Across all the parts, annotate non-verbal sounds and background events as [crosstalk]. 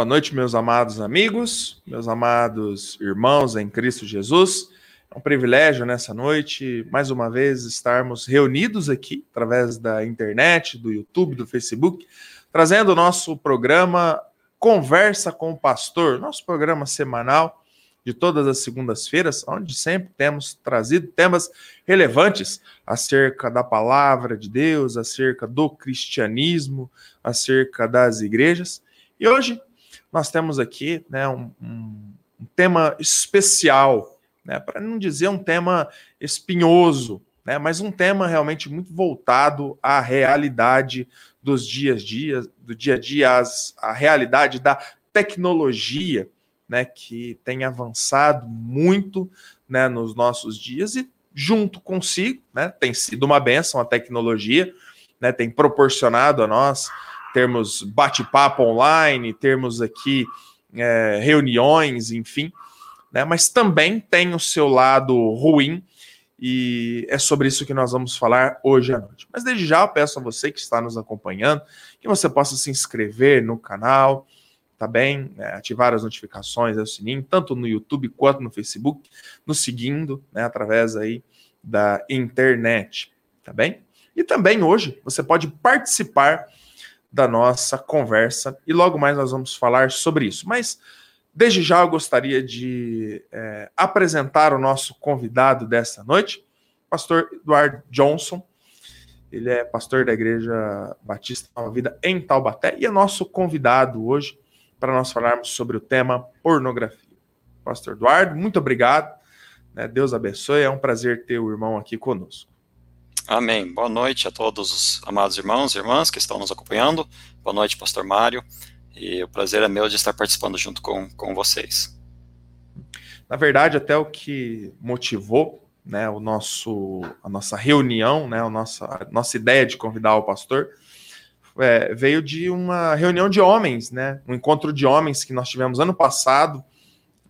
Boa noite, meus amados amigos, meus amados irmãos em Cristo Jesus. É um privilégio nessa noite, mais uma vez, estarmos reunidos aqui através da internet, do YouTube, do Facebook, trazendo o nosso programa Conversa com o Pastor, nosso programa semanal de todas as segundas-feiras, onde sempre temos trazido temas relevantes acerca da palavra de Deus, acerca do cristianismo, acerca das igrejas. E hoje nós temos aqui né, um, um, um tema especial, né, para não dizer um tema espinhoso, né, mas um tema realmente muito voltado à realidade dos dias dias, do dia a dia, as, a realidade da tecnologia, né, que tem avançado muito né, nos nossos dias e junto consigo, né, tem sido uma benção a tecnologia, né, tem proporcionado a nós termos bate-papo online, termos aqui é, reuniões, enfim, né? mas também tem o seu lado ruim, e é sobre isso que nós vamos falar hoje à noite. Mas desde já eu peço a você que está nos acompanhando que você possa se inscrever no canal, tá bem? É, ativar as notificações, o sininho, tanto no YouTube quanto no Facebook, nos seguindo, né, através aí da internet, tá bem? E também hoje você pode participar da nossa conversa e logo mais nós vamos falar sobre isso. Mas desde já eu gostaria de é, apresentar o nosso convidado desta noite, pastor Eduardo Johnson. Ele é pastor da Igreja Batista Nova Vida em Taubaté e é nosso convidado hoje para nós falarmos sobre o tema pornografia. Pastor Eduardo, muito obrigado. Né? Deus abençoe. É um prazer ter o irmão aqui conosco. Amém. Boa noite a todos os amados irmãos e irmãs que estão nos acompanhando. Boa noite, Pastor Mário. E o prazer é meu de estar participando junto com, com vocês. Na verdade, até o que motivou né, o nosso, a nossa reunião, né, a, nossa, a nossa ideia de convidar o pastor, é, veio de uma reunião de homens, né, um encontro de homens que nós tivemos ano passado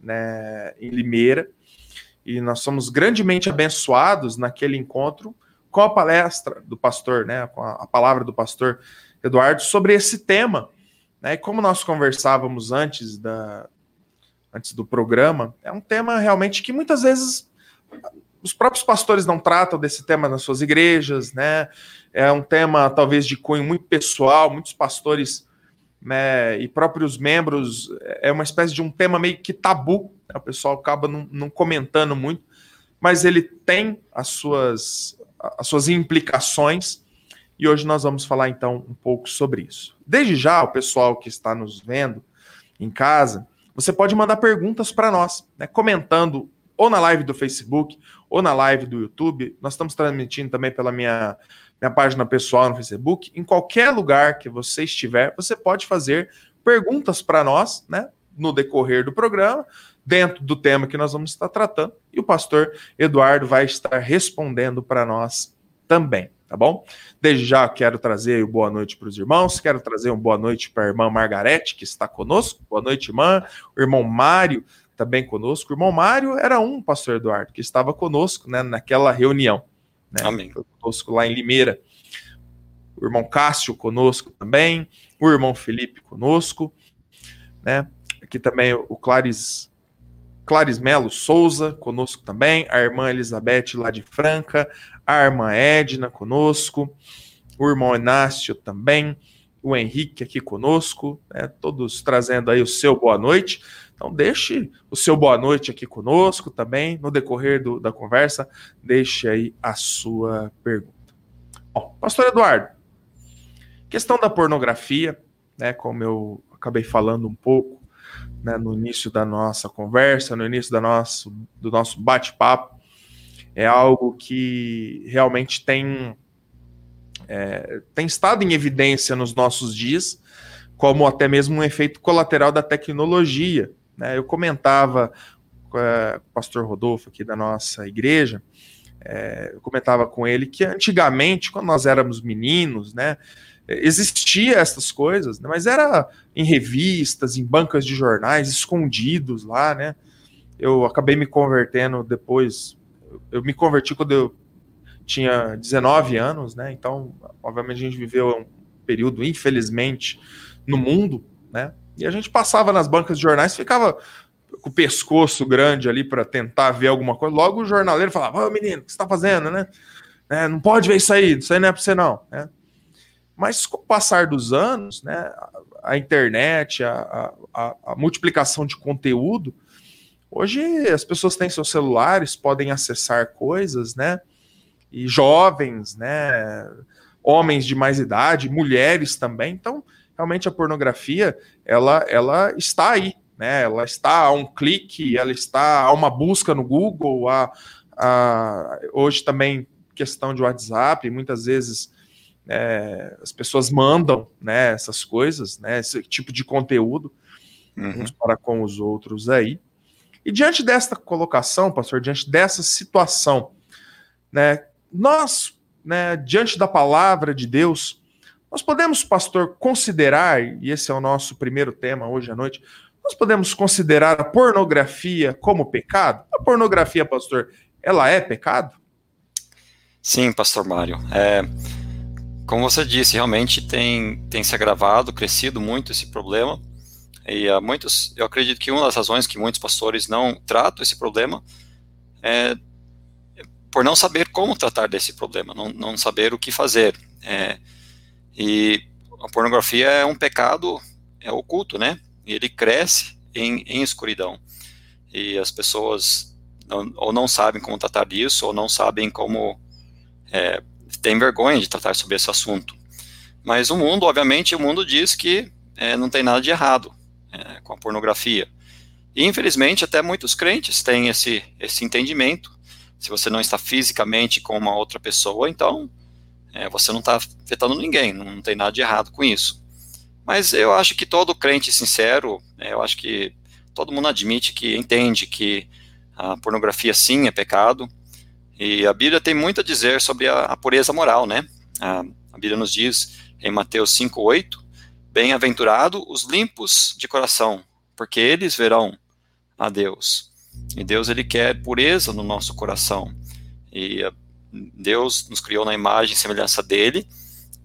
né, em Limeira. E nós somos grandemente abençoados naquele encontro com a palestra do pastor, né, com a, a palavra do pastor Eduardo sobre esse tema. Né, e como nós conversávamos antes, da, antes do programa, é um tema realmente que muitas vezes os próprios pastores não tratam desse tema nas suas igrejas, né? É um tema talvez de cunho muito pessoal, muitos pastores né, e próprios membros, é uma espécie de um tema meio que tabu, né, o pessoal acaba não, não comentando muito, mas ele tem as suas, as suas implicações, e hoje nós vamos falar então um pouco sobre isso. Desde já, o pessoal que está nos vendo em casa, você pode mandar perguntas para nós, né, comentando ou na live do Facebook ou na live do YouTube. Nós estamos transmitindo também pela minha, minha página pessoal no Facebook. Em qualquer lugar que você estiver, você pode fazer perguntas para nós, né, no decorrer do programa dentro do tema que nós vamos estar tratando, e o pastor Eduardo vai estar respondendo para nós também, tá bom? Desde já quero trazer boa noite para os irmãos, quero trazer uma boa noite para a irmã Margarete, que está conosco. Boa noite, irmã. O irmão Mário também conosco. O irmão Mário era um, pastor Eduardo, que estava conosco né, naquela reunião. Né, Amém. Conosco lá em Limeira. O irmão Cássio conosco também. O irmão Felipe conosco. Né? Aqui também o Claris Claris Melo Souza, conosco também, a irmã Elizabeth lá de Franca, a irmã Edna conosco, o irmão Inácio também, o Henrique aqui conosco, né, todos trazendo aí o seu boa noite. Então, deixe o seu boa noite aqui conosco também, no decorrer do, da conversa, deixe aí a sua pergunta. Bom, Pastor Eduardo, questão da pornografia, né, como eu acabei falando um pouco, né, no início da nossa conversa, no início da nosso, do nosso bate-papo, é algo que realmente tem, é, tem estado em evidência nos nossos dias, como até mesmo um efeito colateral da tecnologia. Né? Eu comentava é, o pastor Rodolfo aqui da nossa igreja, é, eu comentava com ele que antigamente, quando nós éramos meninos, né, existia essas coisas, né, mas era em revistas, em bancas de jornais, escondidos lá, né? Eu acabei me convertendo depois. Eu me converti quando eu tinha 19 anos, né? Então, obviamente, a gente viveu um período, infelizmente, no mundo, né? E a gente passava nas bancas de jornais, ficava com o pescoço grande ali para tentar ver alguma coisa. Logo o jornaleiro falava: Ô menino, o que você está fazendo, né? É, não pode ver isso aí, isso aí não é para você não. Né? Mas com o passar dos anos, né, a, internet, a, a, a, multiplicação de conteúdo, hoje as pessoas têm seus celulares, podem acessar coisas, né? E jovens, né? Homens de mais idade, mulheres também. Então, realmente a pornografia, ela, ela está aí, né? Ela está a um clique, ela está a uma busca no Google, a, a, hoje também questão de WhatsApp, muitas vezes é, as pessoas mandam né, essas coisas, né, esse tipo de conteúdo uhum. uns para com os outros aí. E diante desta colocação, pastor, diante dessa situação, né, nós, né, diante da palavra de Deus, nós podemos, pastor, considerar, e esse é o nosso primeiro tema hoje à noite, nós podemos considerar a pornografia como pecado? A pornografia, pastor, ela é pecado? Sim, pastor Mário. É, como você disse, realmente tem, tem se agravado, crescido muito esse problema. E há muitos, eu acredito que uma das razões que muitos pastores não tratam esse problema é por não saber como tratar desse problema, não, não saber o que fazer. É, e a pornografia é um pecado é oculto, né? e ele cresce em, em escuridão. E as pessoas não, ou não sabem como tratar disso, ou não sabem como. É, tem vergonha de tratar sobre esse assunto. Mas o mundo, obviamente, o mundo diz que é, não tem nada de errado é, com a pornografia. E, infelizmente, até muitos crentes têm esse, esse entendimento. Se você não está fisicamente com uma outra pessoa, então é, você não está afetando ninguém, não tem nada de errado com isso. Mas eu acho que todo crente sincero, né, eu acho que todo mundo admite que entende que a pornografia sim é pecado. E a Bíblia tem muito a dizer sobre a, a pureza moral, né? A, a, Bíblia nos diz em Mateus 5:8, bem-aventurado os limpos de coração, porque eles verão a Deus. E Deus ele quer pureza no nosso coração. E Deus nos criou na imagem e semelhança dele,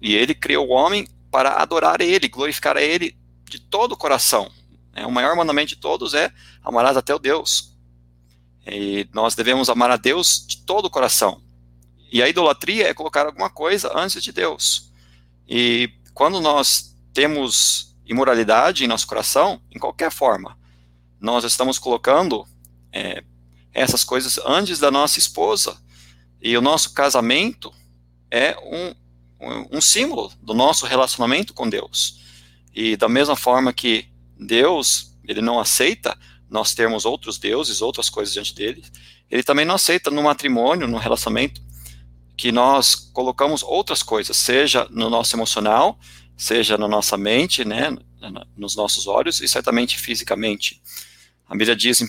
e ele criou o homem para adorar Ele, glorificar a Ele de todo o coração. É, o maior mandamento de todos é amarás até o Deus. E nós devemos amar a Deus de todo o coração. E a idolatria é colocar alguma coisa antes de Deus. E quando nós temos imoralidade em nosso coração, em qualquer forma, nós estamos colocando é, essas coisas antes da nossa esposa. E o nosso casamento é um, um símbolo do nosso relacionamento com Deus. E da mesma forma que Deus, ele não aceita nós termos outros deuses, outras coisas diante dele, ele também não aceita no matrimônio, no relacionamento, que nós colocamos outras coisas, seja no nosso emocional, seja na nossa mente, né, nos nossos olhos e certamente fisicamente. A Bíblia diz em 1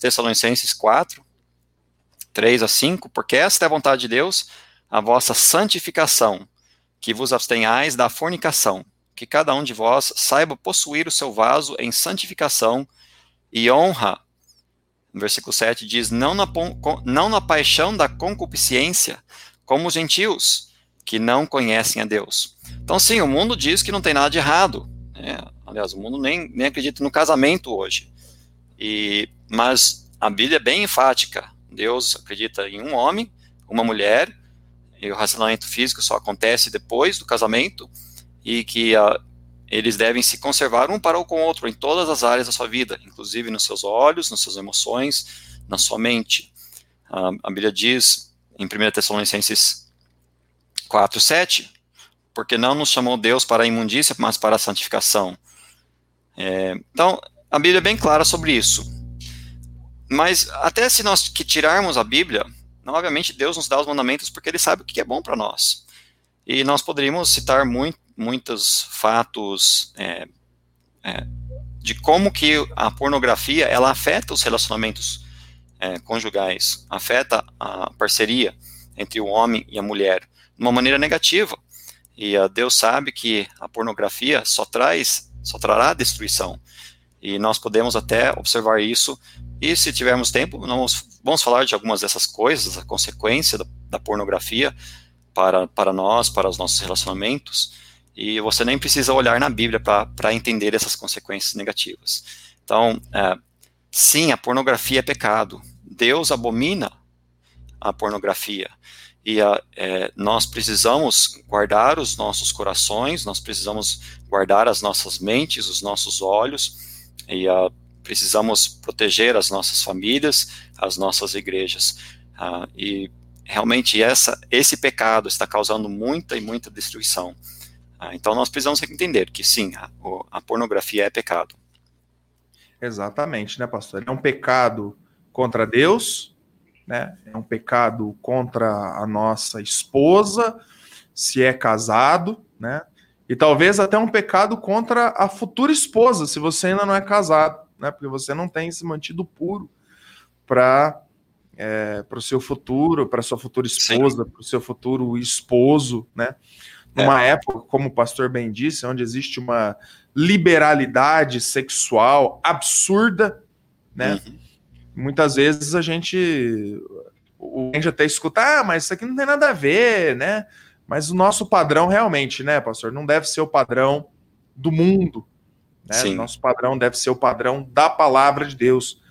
Tessalonicenses 4, 3 a 5, porque esta é a vontade de Deus, a vossa santificação, que vos abstenhais da fornicação, que cada um de vós saiba possuir o seu vaso em santificação e honra. No versículo 7 diz: não na, não na paixão da concupiscência, como os gentios, que não conhecem a Deus. Então, sim, o mundo diz que não tem nada de errado. Né? Aliás, o mundo nem, nem acredita no casamento hoje. E, mas a Bíblia é bem enfática. Deus acredita em um homem, uma mulher, e o relacionamento físico só acontece depois do casamento e que uh, eles devem se conservar um para o com o outro em todas as áreas da sua vida, inclusive nos seus olhos, nas suas emoções, na sua mente. Uh, a Bíblia diz em 1 Tessalonicenses 4, 7, porque não nos chamou Deus para a imundícia, mas para a santificação. É, então, a Bíblia é bem clara sobre isso. Mas até se nós que tirarmos a Bíblia, obviamente, Deus nos dá os mandamentos porque Ele sabe o que é bom para nós. E nós poderíamos citar muito, muitos fatos é, é, de como que a pornografia ela afeta os relacionamentos é, conjugais, afeta a parceria entre o homem e a mulher de uma maneira negativa. E Deus sabe que a pornografia só traz, só trará destruição. E nós podemos até observar isso. E se tivermos tempo, nós vamos falar de algumas dessas coisas, a consequência da, da pornografia para, para nós, para os nossos relacionamentos. E você nem precisa olhar na Bíblia para entender essas consequências negativas. Então, é, sim, a pornografia é pecado. Deus abomina a pornografia. E a, é, nós precisamos guardar os nossos corações, nós precisamos guardar as nossas mentes, os nossos olhos, e a, precisamos proteger as nossas famílias, as nossas igrejas. Ah, e realmente essa, esse pecado está causando muita e muita destruição. Ah, então nós precisamos entender que sim, a, a pornografia é pecado. Exatamente, né, pastor? É um pecado contra Deus, né? É um pecado contra a nossa esposa, se é casado, né? E talvez até um pecado contra a futura esposa, se você ainda não é casado, né? Porque você não tem se mantido puro para é, para o seu futuro, para sua futura esposa, para o seu futuro esposo, né? Numa é. época, como o pastor bem disse, onde existe uma liberalidade sexual absurda, né? Uhum. Muitas vezes a gente o gente até escuta, ah, mas isso aqui não tem nada a ver, né? Mas o nosso padrão realmente, né, pastor, não deve ser o padrão do mundo, né? O nosso padrão deve ser o padrão da palavra de Deus.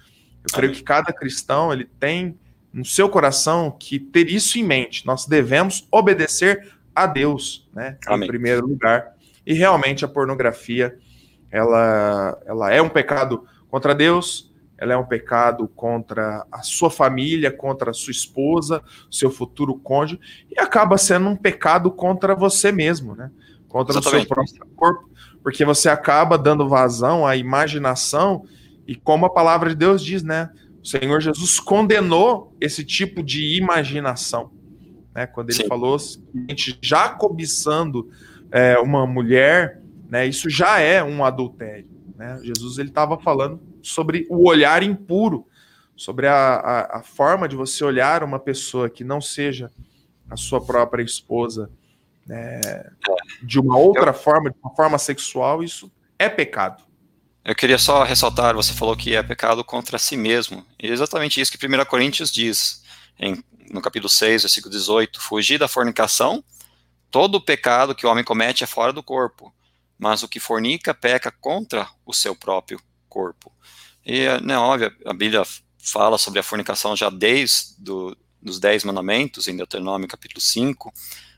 Eu creio que cada cristão ele tem no seu coração que ter isso em mente. Nós devemos obedecer a Deus, né? Amém. Em primeiro lugar. E realmente a pornografia, ela, ela é um pecado contra Deus, ela é um pecado contra a sua família, contra a sua esposa, seu futuro cônjuge, e acaba sendo um pecado contra você mesmo, né? Contra Exatamente. o seu próprio corpo, porque você acaba dando vazão à imaginação e como a palavra de Deus diz, né? O Senhor Jesus condenou esse tipo de imaginação, né? Quando ele Sim. falou, gente já cobiçando é, uma mulher, né? Isso já é um adultério, né? Jesus ele estava falando sobre o olhar impuro, sobre a, a, a forma de você olhar uma pessoa que não seja a sua própria esposa né, de uma outra Eu... forma, de uma forma sexual, isso é pecado. Eu queria só ressaltar, você falou que é pecado contra si mesmo. E é exatamente isso que 1 Coríntios diz, em, no capítulo 6, versículo 18: Fugir da fornicação, todo o pecado que o homem comete é fora do corpo, mas o que fornica peca contra o seu próprio corpo. E, né, óbvio, a Bíblia fala sobre a fornicação já desde do, dos Dez Mandamentos, em Deuteronômio capítulo 5,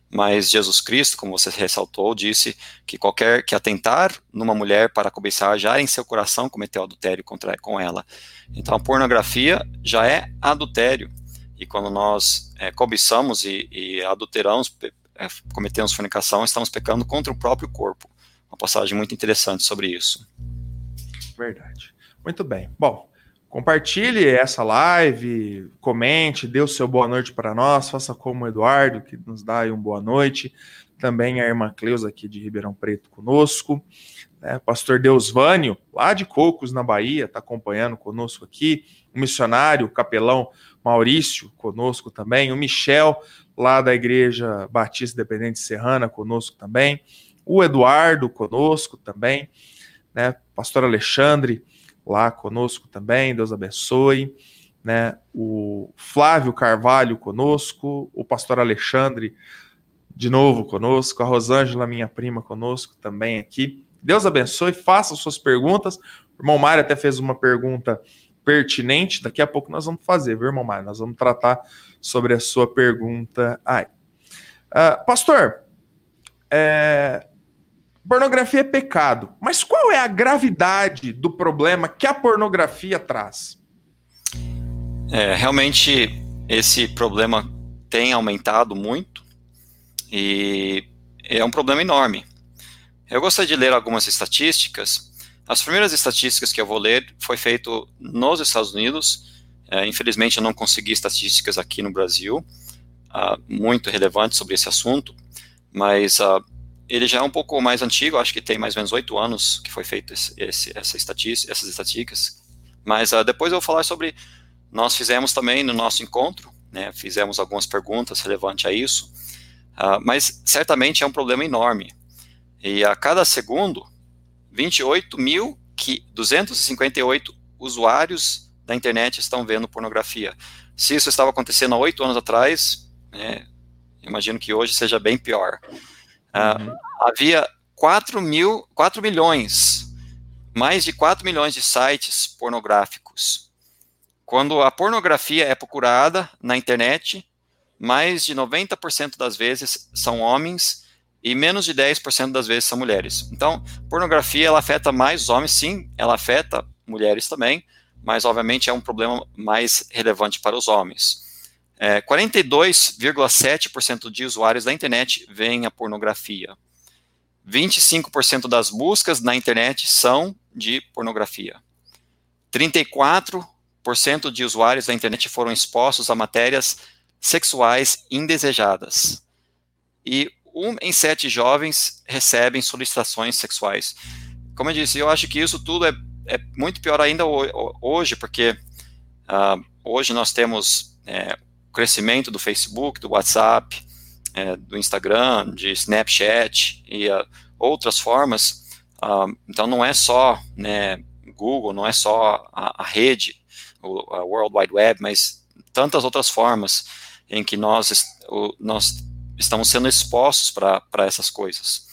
mas Jesus Cristo, como você ressaltou, disse que qualquer que atentar numa mulher para cobiçar já em seu coração cometeu adultério contra com ela. Então a pornografia já é adultério. E quando nós é, cobiçamos e, e adulteramos, é, cometemos fornicação, estamos pecando contra o próprio corpo. Uma passagem muito interessante sobre isso. Verdade. Muito bem. Bom, Compartilhe essa live, comente, dê o seu boa noite para nós, faça como o Eduardo, que nos dá aí um boa noite. Também a irmã Cleusa aqui de Ribeirão Preto conosco. Né? Pastor Deusvânio, lá de Cocos, na Bahia, está acompanhando conosco aqui. O missionário, o capelão Maurício, conosco também. O Michel, lá da Igreja Batista Independente Serrana, conosco também. O Eduardo, conosco também. Né? Pastor Alexandre, lá conosco também, Deus abençoe. Né? O Flávio Carvalho conosco, o pastor Alexandre de novo conosco, a Rosângela, minha prima, conosco também aqui. Deus abençoe, faça suas perguntas. O irmão Mário até fez uma pergunta pertinente, daqui a pouco nós vamos fazer, viu, irmão Mário? Nós vamos tratar sobre a sua pergunta aí. Uh, pastor, é, Pornografia é pecado. Mas qual é a gravidade do problema que a pornografia traz? É, realmente, esse problema tem aumentado muito e é um problema enorme. Eu gostaria de ler algumas estatísticas. As primeiras estatísticas que eu vou ler foi feito nos Estados Unidos. É, infelizmente, eu não consegui estatísticas aqui no Brasil uh, muito relevantes sobre esse assunto, mas uh, ele já é um pouco mais antigo, acho que tem mais ou menos oito anos que foi feito esse, esse, essa estatística, essas estatísticas. Mas uh, depois eu vou falar sobre nós fizemos também no nosso encontro, né, fizemos algumas perguntas relevantes a isso, mas certamente é um problema enorme. E a cada segundo, 28.258 usuários da internet estão vendo pornografia. Se isso estava acontecendo há oito anos atrás, né, imagino que hoje seja bem pior. Uh, uhum. Havia 4, mil, 4 milhões, mais de 4 milhões de sites pornográficos. Quando a pornografia é procurada na internet, mais de 90% das vezes são homens e menos de 10% das vezes são mulheres. Então, pornografia ela afeta mais homens, sim, ela afeta mulheres também, mas obviamente é um problema mais relevante para os homens. É, 42,7% de usuários da internet veem a pornografia. 25% das buscas na internet são de pornografia. 34% de usuários da internet foram expostos a matérias sexuais indesejadas. E um em sete jovens recebem solicitações sexuais. Como eu disse, eu acho que isso tudo é, é muito pior ainda hoje, porque uh, hoje nós temos é, o crescimento do Facebook, do WhatsApp, é, do Instagram, de Snapchat e uh, outras formas. Uh, então não é só né, Google, não é só a, a rede, o a World Wide Web, mas tantas outras formas em que nós, o, nós estamos sendo expostos para essas coisas.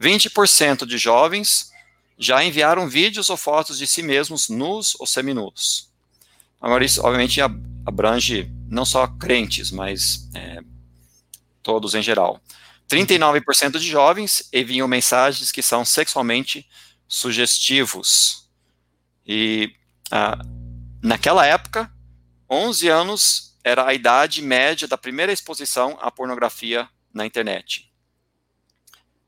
20% de jovens já enviaram vídeos ou fotos de si mesmos nus ou seminus. Agora, isso obviamente abrange não só crentes, mas é, todos em geral. 39% de jovens enviam mensagens que são sexualmente sugestivos. E ah, naquela época, 11 anos era a idade média da primeira exposição à pornografia na internet.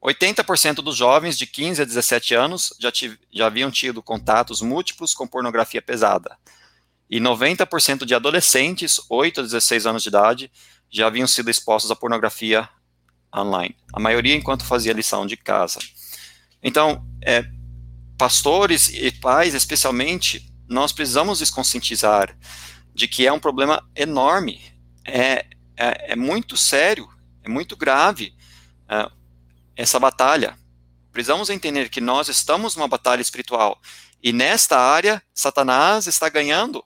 80% dos jovens de 15 a 17 anos já, já haviam tido contatos múltiplos com pornografia pesada. E 90% de adolescentes, 8 a 16 anos de idade, já haviam sido expostos à pornografia online. A maioria enquanto fazia lição de casa. Então, é, pastores e pais, especialmente, nós precisamos nos conscientizar de que é um problema enorme, é, é, é muito sério, é muito grave é, essa batalha. Precisamos entender que nós estamos numa batalha espiritual e nesta área, Satanás está ganhando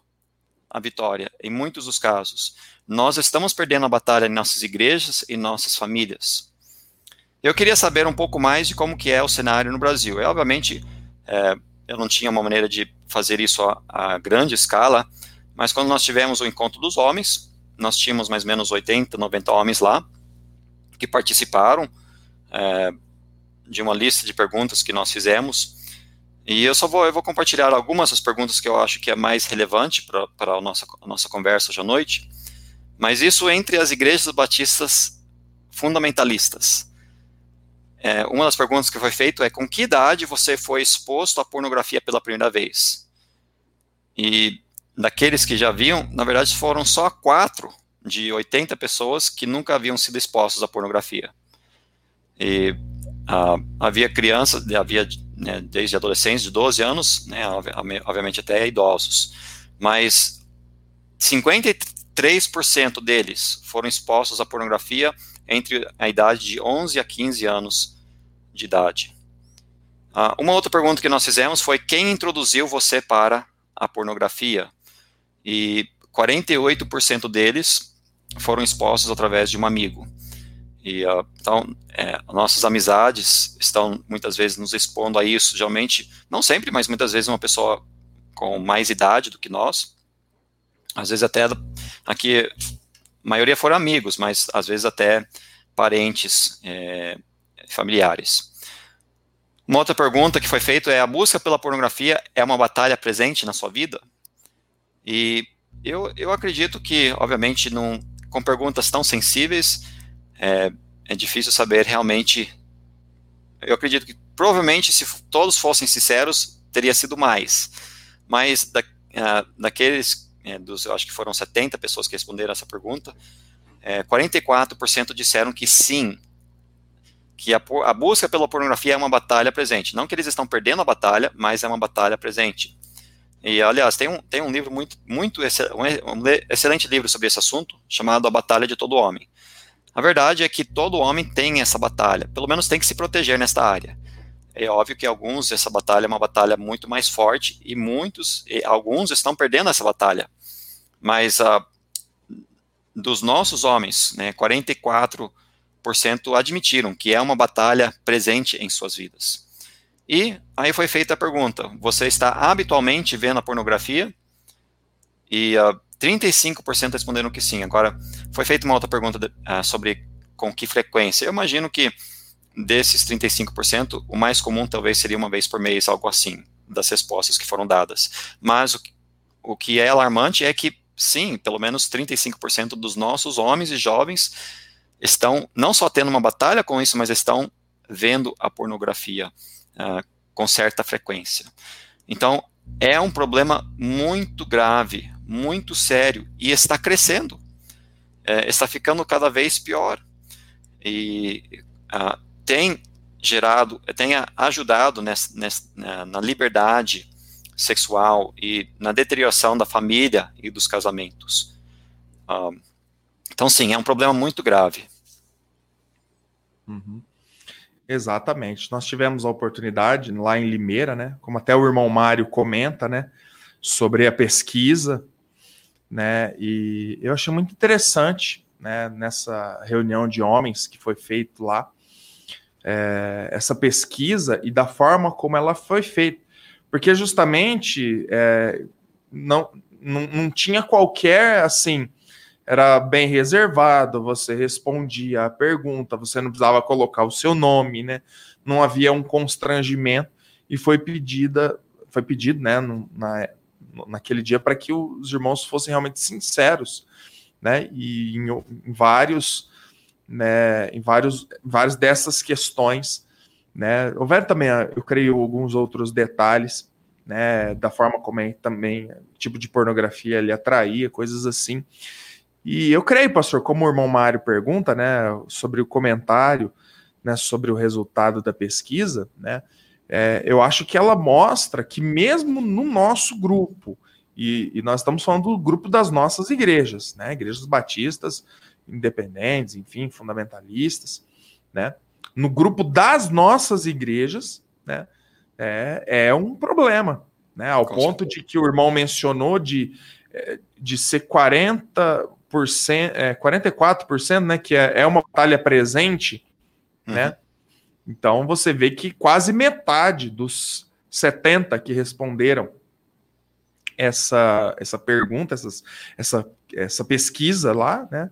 a vitória, em muitos dos casos nós estamos perdendo a batalha em nossas igrejas e nossas famílias. Eu queria saber um pouco mais de como que é o cenário no Brasil. Eu, obviamente, é, eu não tinha uma maneira de fazer isso a, a, grande escala, mas quando nós tivemos o encontro dos homens, nós tínhamos mais ou menos 80, 90 homens lá, que participaram é, de uma lista de perguntas que nós fizemos, e eu só vou, eu vou compartilhar algumas das perguntas que eu acho que é mais relevante para a nossa, nossa conversa hoje à noite, mas isso entre as igrejas batistas fundamentalistas. É, uma das perguntas que foi feita é com que idade você foi exposto à pornografia pela primeira vez? E daqueles que já viam, na verdade foram só quatro de 80 pessoas que nunca haviam sido expostos à pornografia. E ah, havia crianças, havia né, desde adolescentes de 12 anos, né, obviamente até idosos, mas 53 3% deles foram expostos à pornografia entre a idade de 11 a 15 anos de idade. Uh, uma outra pergunta que nós fizemos foi quem introduziu você para a pornografia? E 48% deles foram expostos através de um amigo. E, uh, então, é, nossas amizades estão muitas vezes nos expondo a isso, geralmente, não sempre, mas muitas vezes uma pessoa com mais idade do que nós, às vezes até aqui, a maioria foram amigos, mas às vezes até parentes é, familiares. Uma outra pergunta que foi feita é: a busca pela pornografia é uma batalha presente na sua vida? E eu, eu acredito que, obviamente, num, com perguntas tão sensíveis, é, é difícil saber realmente. Eu acredito que provavelmente, se todos fossem sinceros, teria sido mais. Mas da, uh, daqueles é, dos, eu acho que foram 70 pessoas que responderam essa pergunta, é, 44% disseram que sim, que a, a, busca pela pornografia é uma batalha presente. Não que eles estão perdendo a batalha, mas é uma batalha presente. E, aliás, tem um, tem um livro muito, muito um, excelente livro sobre esse assunto, chamado A Batalha de Todo Homem. A verdade é que todo homem tem essa batalha, pelo menos tem que se proteger nesta área. É óbvio que alguns, essa batalha é uma batalha muito mais forte, e muitos, e alguns estão perdendo essa batalha. Mas uh, dos nossos homens, né, 44% admitiram que é uma batalha presente em suas vidas. E aí foi feita a pergunta: você está habitualmente vendo a pornografia? E uh, ah, 35% responderam que sim. Agora, foi feita uma outra pergunta de, uh, sobre com que frequência. Eu imagino que desses 35%, o mais comum talvez seria uma vez por mês, algo assim, das respostas que foram dadas. Mas o, o que é alarmante é que, sim, pelo menos 35% dos nossos homens e jovens estão não só tendo uma batalha com isso, mas estão vendo a pornografia uh, com certa frequência. Então, é um problema muito grave, muito sério, e está crescendo. É, está ficando cada vez pior. E uh, tem gerado, tem ajudado nessa, nessa, na liberdade sexual e na deterioração da família e dos casamentos. Uh, então, sim, é um problema muito grave. Uhum. Exatamente. Nós tivemos a oportunidade lá em Limeira, né? Como até o irmão Mário comenta, né? Sobre a pesquisa, né? E eu achei muito interessante, né? Nessa reunião de homens que foi feito lá, é, essa pesquisa e da forma como ela foi feita, porque justamente é, não, não, não tinha qualquer assim era bem reservado, você respondia a pergunta, você não precisava colocar o seu nome, né? Não havia um constrangimento e foi pedida, foi pedido, né, na, naquele dia para que os irmãos fossem realmente sinceros, né? E em, em vários, né, em vários, várias dessas questões, né? Houveram também, eu creio, alguns outros detalhes, né, da forma como é também tipo de pornografia ele atraía, coisas assim. E eu creio, pastor, como o irmão Mário pergunta, né, sobre o comentário, né, sobre o resultado da pesquisa, né, é, eu acho que ela mostra que mesmo no nosso grupo, e, e, nós estamos falando do grupo das nossas igrejas, né, igrejas batistas, independentes, enfim, fundamentalistas, né, no grupo das nossas igrejas, né, é, é um problema, né, ao Com ponto certeza. de que o irmão mencionou de, é, de ser 40, é, 44%, né, que é, é uma batalha presente, uhum. né? Então você vê que quase metade dos 70 que responderam essa, essa pergunta, essas, essa, essa pesquisa lá, né?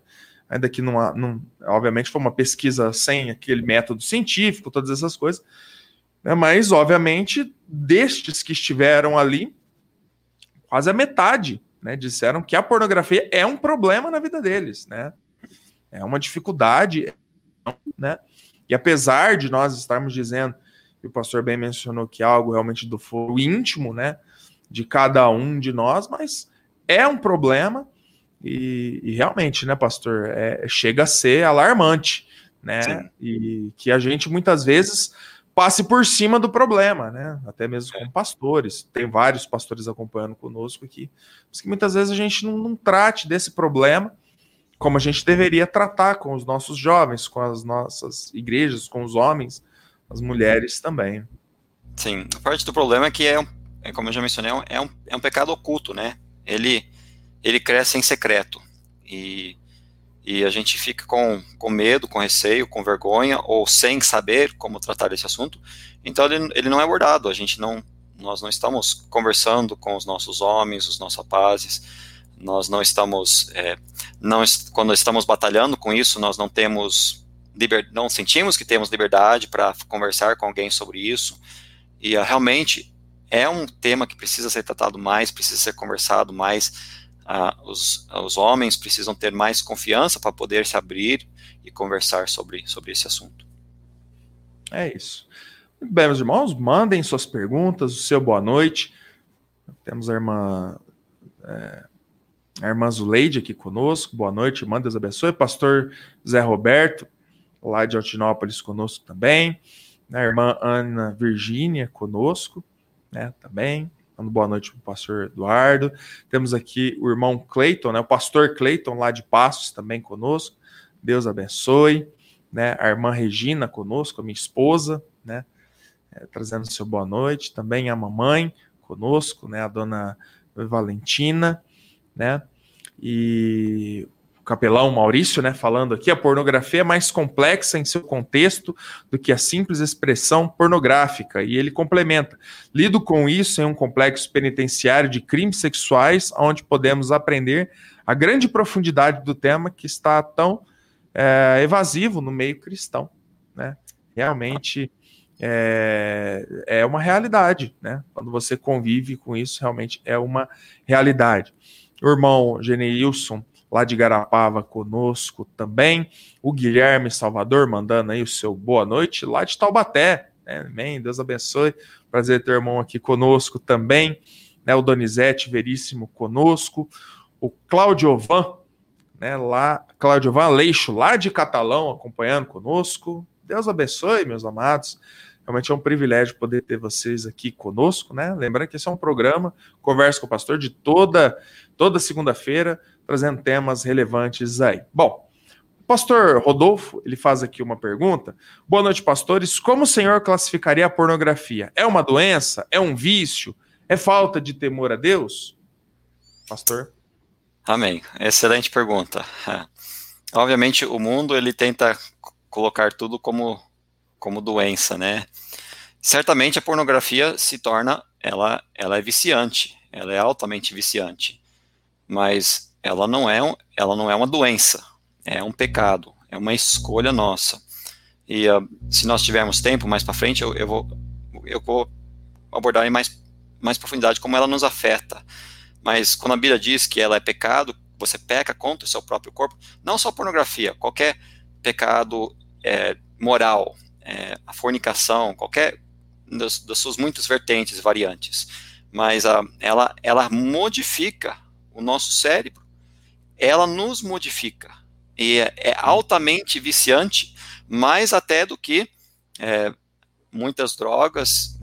Ainda que não, não, obviamente foi uma pesquisa sem aquele método científico, todas essas coisas, né? mas obviamente destes que estiveram ali, quase a metade né, disseram que a pornografia é um problema na vida deles, né? É uma dificuldade, né? E apesar de nós estarmos dizendo, e o pastor bem mencionou que é algo realmente do foro íntimo, né, de cada um de nós, mas é um problema e, e realmente, né, pastor, é, chega a ser alarmante, né? Sim. E que a gente muitas vezes passe por cima do problema, né? Até mesmo com pastores. Tem vários pastores acompanhando conosco aqui. Mas que muitas vezes a gente não, não, trate desse problema como a gente deveria tratar com os nossos jovens, com as nossas igrejas, com os homens, as mulheres também. Sim, a parte do problema é que é, um, é como eu já mencionei, é um, é um pecado oculto, né? Ele, ele cresce em secreto. E e a gente fica com, com medo, com receio, com vergonha ou sem saber como tratar esse assunto, então ele, ele não é abordado, a gente não, nós não estamos conversando com os nossos homens, os nossos rapazes, nós não estamos, é, não, quando estamos batalhando com isso, nós não temos, liber, não sentimos que temos liberdade para conversar com alguém sobre isso, e uh, realmente é um tema que precisa ser tratado mais, precisa ser conversado mais, os, os homens precisam ter mais confiança para poder se abrir e conversar sobre, sobre esse assunto. É isso. Bem, meus irmãos, mandem suas perguntas, o seu boa noite. Temos a irmã, é, a irmã Zuleide aqui conosco. Boa noite, irmã, Deus abençoe. Pastor Zé Roberto, lá de Altinópolis, conosco também. A irmã Ana Virgínia conosco, né, também. Dando boa noite para o pastor Eduardo. Temos aqui o irmão Cleiton, né? O pastor Cleiton, lá de Passos, também conosco. Deus abençoe. Né? A irmã Regina conosco, a minha esposa, né? É, trazendo seu boa noite. Também a mamãe conosco, né? A dona Valentina, né? E capelão Maurício, né, falando aqui, a pornografia é mais complexa em seu contexto do que a simples expressão pornográfica. E ele complementa: lido com isso em um complexo penitenciário de crimes sexuais, onde podemos aprender a grande profundidade do tema que está tão é, evasivo no meio cristão. Né? Realmente é, é uma realidade, né? Quando você convive com isso, realmente é uma realidade. O irmão Geneilson lá de Garapava conosco também. O Guilherme Salvador mandando aí o seu boa noite lá de Taubaté. Né? Amém. Deus abençoe. Prazer ter o irmão aqui conosco também. Né? O Donizete Veríssimo conosco. O Claudio Van, né? lá, Claudio Van Leixo, lá de Catalão, acompanhando conosco. Deus abençoe, meus amados. Realmente é um privilégio poder ter vocês aqui conosco, né? Lembrando que esse é um programa, conversa com o pastor de toda toda segunda-feira, trazendo temas relevantes aí. Bom, pastor Rodolfo, ele faz aqui uma pergunta. Boa noite, pastores. Como o senhor classificaria a pornografia? É uma doença? É um vício? É falta de temor a Deus? Pastor? Amém. Excelente pergunta. [laughs] Obviamente, o mundo ele tenta colocar tudo como, como doença, né? Certamente a pornografia se torna, ela, ela é viciante, ela é altamente viciante mas ela não é, ela não é uma doença, é um pecado, é uma escolha nossa. E uh, se nós tivermos tempo mais para frente, eu, eu, vou, eu vou abordar em mais, mais profundidade como ela nos afeta. Mas quando a Bíblia diz que ela é pecado, você peca contra o seu próprio corpo, não só pornografia, qualquer pecado é, moral, é, a fornicação, qualquer das, das, suas muitas vertentes variantes, mas uh, ela, ela modifica o nosso cérebro, ela nos modifica. E é, é altamente viciante, mais até do que é, muitas drogas,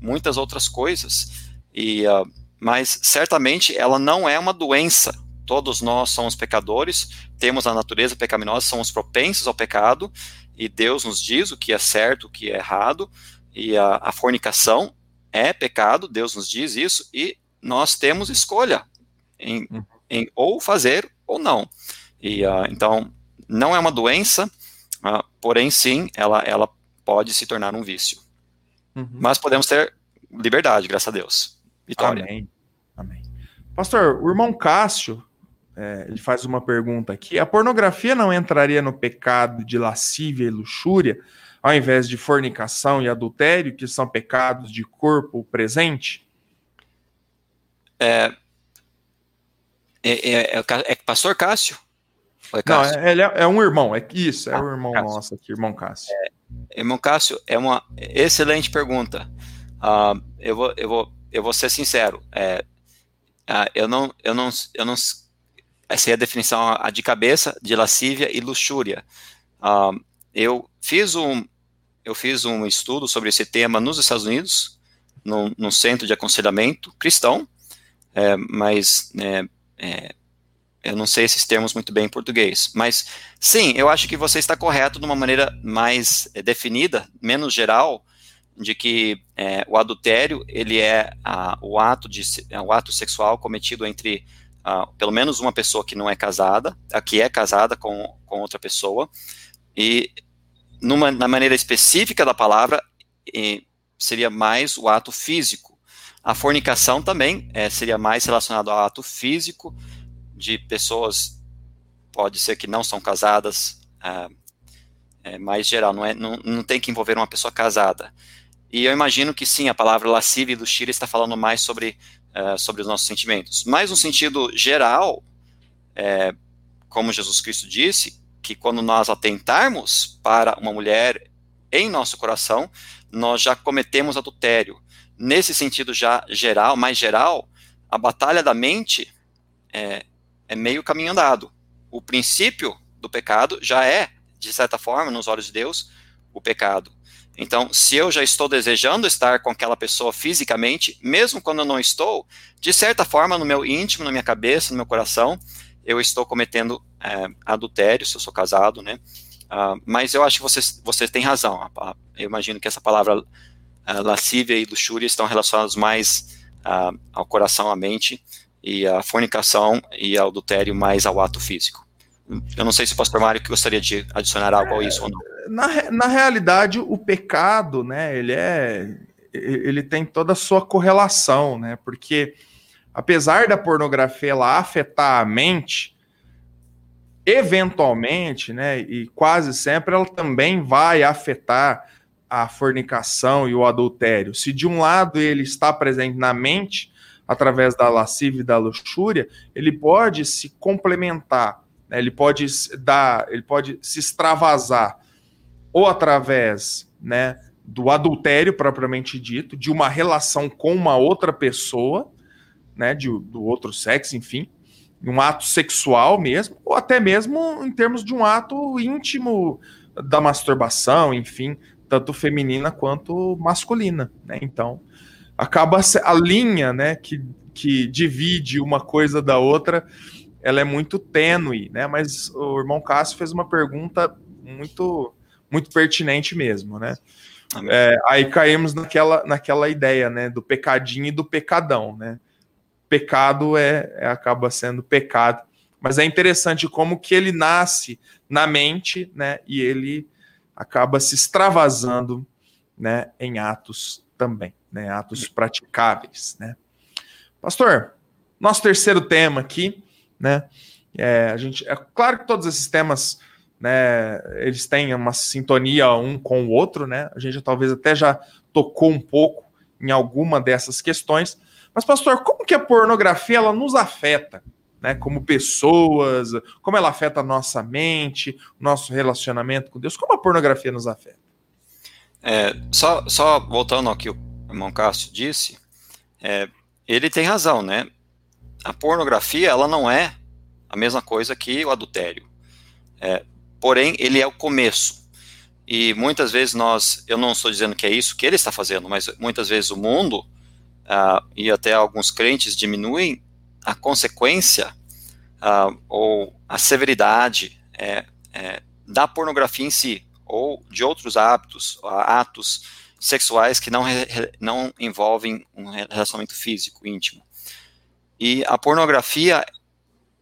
muitas outras coisas. E, uh, mas certamente ela não é uma doença. Todos nós somos pecadores, temos a natureza pecaminosa, somos propensos ao pecado, e Deus nos diz o que é certo, o que é errado, e a, a fornicação é pecado, Deus nos diz isso, e nós temos escolha em, uhum. Em ou fazer ou não. E uh, então não é uma doença, uh, porém sim, ela, ela pode se tornar um vício. Uhum. Mas podemos ter liberdade, graças a Deus. Vitória. Amém. Amém. Pastor, o irmão Cássio, é, ele faz uma pergunta aqui. A pornografia não entraria no pecado de lascívia e luxúria, ao invés de fornicação e adultério, que são pecados de corpo presente? É, é, é, é, é pastor Cássio? É Cássio? Não, ele é, é, um irmão, é isso, é ah, o irmão Cássio. nosso aqui, irmão Cássio. É, irmão Cássio, é uma excelente pergunta. Uh, eu, vou, eu, vou, eu vou ser sincero, uh, eu não, eu não, eu não essa é a definição a de cabeça de lascívia e luxúria. Uh, eu fiz um eu fiz um estudo sobre esse tema nos Estados Unidos, num, num centro de aconselhamento cristão, é, mas é, é, eu não sei esses termos muito bem em português, mas sim, eu acho que você está correto de uma maneira mais é, definida, menos geral, de que é, o adultério ele é a, o ato de é, o ato sexual cometido entre a, pelo menos uma pessoa que não é casada, a que é casada com, com outra pessoa, e numa, na maneira específica da palavra seria mais o ato físico a fornicação também é, seria mais relacionado ao ato físico de pessoas, pode ser que não são casadas, é, é mais geral, não, é, não, não tem que envolver uma pessoa casada. E eu imagino que sim, a palavra lascívia e luxúria está falando mais sobre, uh, sobre os nossos sentimentos. Mas no sentido geral, é, como Jesus Cristo disse, que quando nós atentarmos para uma mulher em nosso coração, nós já cometemos adultério nesse sentido já geral, mais geral, a batalha da mente é, é meio caminho andado. O princípio do pecado já é, de certa forma, nos olhos de Deus, o pecado. Então, se eu já estou desejando estar com aquela pessoa fisicamente, mesmo quando eu não estou, de certa forma, no meu íntimo, na minha cabeça, no meu coração, eu estou cometendo é, adultério, se eu sou casado, né? Uh, mas eu acho que vocês, vocês têm razão. Eu imagino que essa palavra uh, lascívia e luxúria estão relacionadas mais ao coração, à mente, e a fornicação e ao adultério mais ao ato físico. Eu não sei se o pastor Mário gostaria de adicionar algo a isso ou não. Na, na realidade, o pecado, né, ele é ele tem toda a sua correlação, né? Porque apesar da pornografia ela afetar a mente, eventualmente, né, e quase sempre ela também vai afetar a fornicação e o adultério. Se de um lado ele está presente na mente, através da lascívia e da luxúria, ele pode se complementar, né? ele pode dar, ele pode se extravasar ou através, né, do adultério propriamente dito, de uma relação com uma outra pessoa, né, de, do outro sexo, enfim, um ato sexual mesmo, ou até mesmo em termos de um ato íntimo da masturbação, enfim, tanto feminina quanto masculina, né? Então, acaba a linha, né, que, que divide uma coisa da outra, ela é muito tênue, né? Mas o irmão Cássio fez uma pergunta muito muito pertinente mesmo, né? É, aí caímos naquela, naquela ideia, né, do pecadinho e do pecadão, né? Pecado é, é acaba sendo pecado, mas é interessante como que ele nasce na mente, né? E ele acaba se extravasando, né, em atos também né, atos praticáveis, né. Pastor, nosso terceiro tema aqui, né, é, a gente, é claro que todos esses temas, né, eles têm uma sintonia um com o outro, né, a gente talvez até já tocou um pouco em alguma dessas questões, mas pastor, como que a pornografia ela nos afeta, né, como pessoas, como ela afeta a nossa mente, nosso relacionamento com Deus, como a pornografia nos afeta? É, só, só voltando ao que o irmão Cássio disse, é, ele tem razão, né? A pornografia, ela não é a mesma coisa que o adultério. É, porém, ele é o começo. E muitas vezes nós, eu não estou dizendo que é isso que ele está fazendo, mas muitas vezes o mundo ah, e até alguns crentes diminuem a consequência ah, ou a severidade é, é, da pornografia em si, ou de outros hábitos, atos sexuais que não, não envolvem um relacionamento físico íntimo. E a pornografia,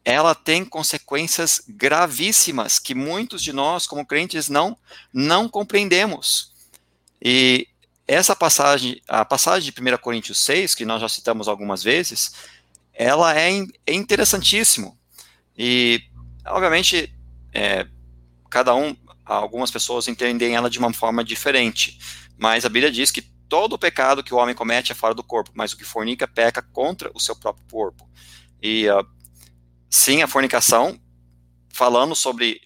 ela tem consequências gravíssimas que muitos de nós, como crentes, não, não compreendemos. E essa passagem, a passagem de 1 Coríntios 6, que nós já citamos algumas vezes, ela é, é interessantíssimo. E, obviamente, é, cada um, algumas pessoas entendem ela de uma forma diferente. Mas a Bíblia diz que todo pecado que o homem comete é fora do corpo, mas o que fornica peca contra o seu próprio corpo. E uh, sim, a fornicação, falando sobre,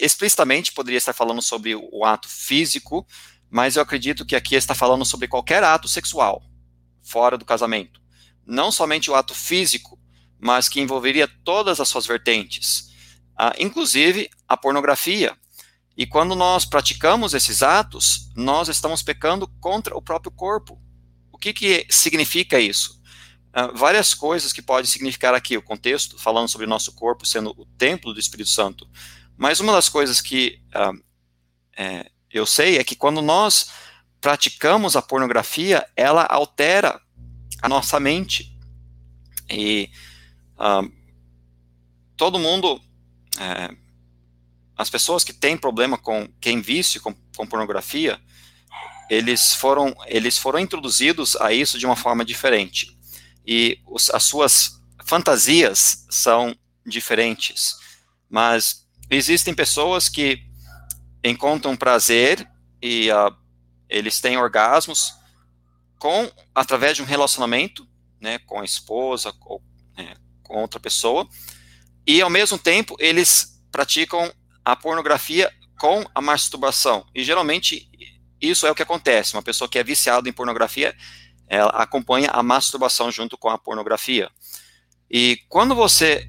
explicitamente poderia estar falando sobre o ato físico, mas eu acredito que aqui está falando sobre qualquer ato sexual, fora do casamento. Não somente o ato físico, mas que envolveria todas as suas vertentes, uh, inclusive a pornografia, e quando nós praticamos esses atos, nós estamos pecando contra o próprio corpo. O que, que significa isso? Uh, várias coisas que podem significar aqui, o contexto, falando sobre o nosso corpo sendo o templo do Espírito Santo. Mas uma das coisas que uh, é, eu sei é que quando nós praticamos a pornografia, ela altera a nossa mente. E uh, todo mundo. É, as pessoas que têm problema com quem vício com, com pornografia, eles foram, eles foram introduzidos a isso de uma forma diferente. E os, as suas fantasias são diferentes. Mas existem pessoas que encontram prazer e uh, eles têm orgasmos com através de um relacionamento, né, com a esposa ou né, com outra pessoa, e ao mesmo tempo eles praticam a pornografia com a masturbação. E geralmente isso é o que acontece. Uma pessoa que é viciada em pornografia, ela acompanha a masturbação junto com a pornografia. E quando você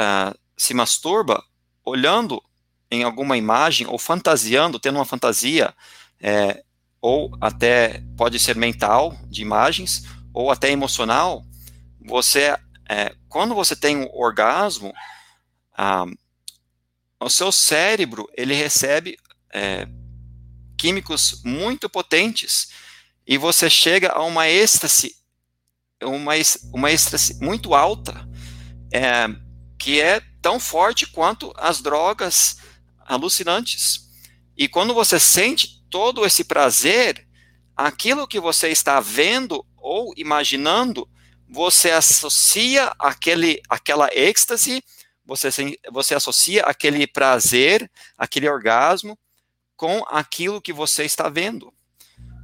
uh, se masturba, olhando em alguma imagem ou fantasiando, tendo uma fantasia é, ou até pode ser mental, de imagens, ou até emocional, você, é, quando você tem um orgasmo, ah, o seu cérebro, ele recebe é, químicos muito potentes, e você chega a uma êxtase, uma, uma êxtase muito alta, é, que é tão forte quanto as drogas alucinantes. E quando você sente todo esse prazer, aquilo que você está vendo ou imaginando, você associa aquele, aquela êxtase, você, você associa aquele prazer, aquele orgasmo, com aquilo que você está vendo.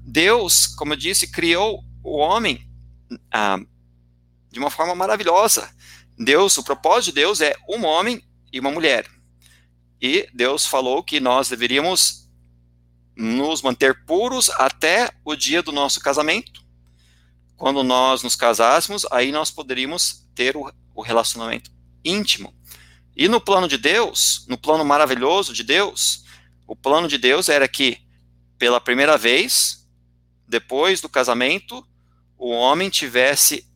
Deus, como eu disse, criou o homem ah, de uma forma maravilhosa. Deus, o propósito de Deus é um homem e uma mulher. E Deus falou que nós deveríamos nos manter puros até o dia do nosso casamento. Quando nós nos casássemos, aí nós poderíamos ter o, o relacionamento íntimo. E no plano de Deus, no plano maravilhoso de Deus, o plano de Deus era que, pela primeira vez, depois do casamento, o homem tivesse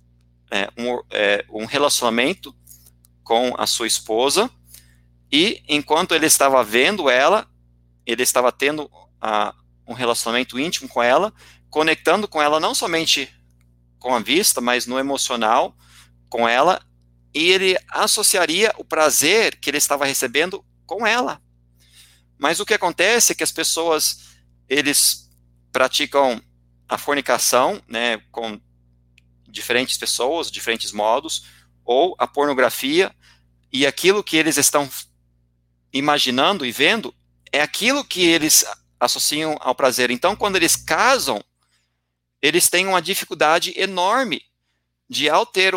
é, um, é, um relacionamento com a sua esposa, e enquanto ele estava vendo ela, ele estava tendo a, um relacionamento íntimo com ela, conectando com ela não somente com a vista, mas no emocional com ela, e ele associaria o prazer que ele estava recebendo com ela. Mas o que acontece é que as pessoas eles praticam a fornicação, né, com diferentes pessoas, diferentes modos, ou a pornografia, e aquilo que eles estão imaginando e vendo é aquilo que eles associam ao prazer. Então, quando eles casam, eles têm uma dificuldade enorme de, ao ter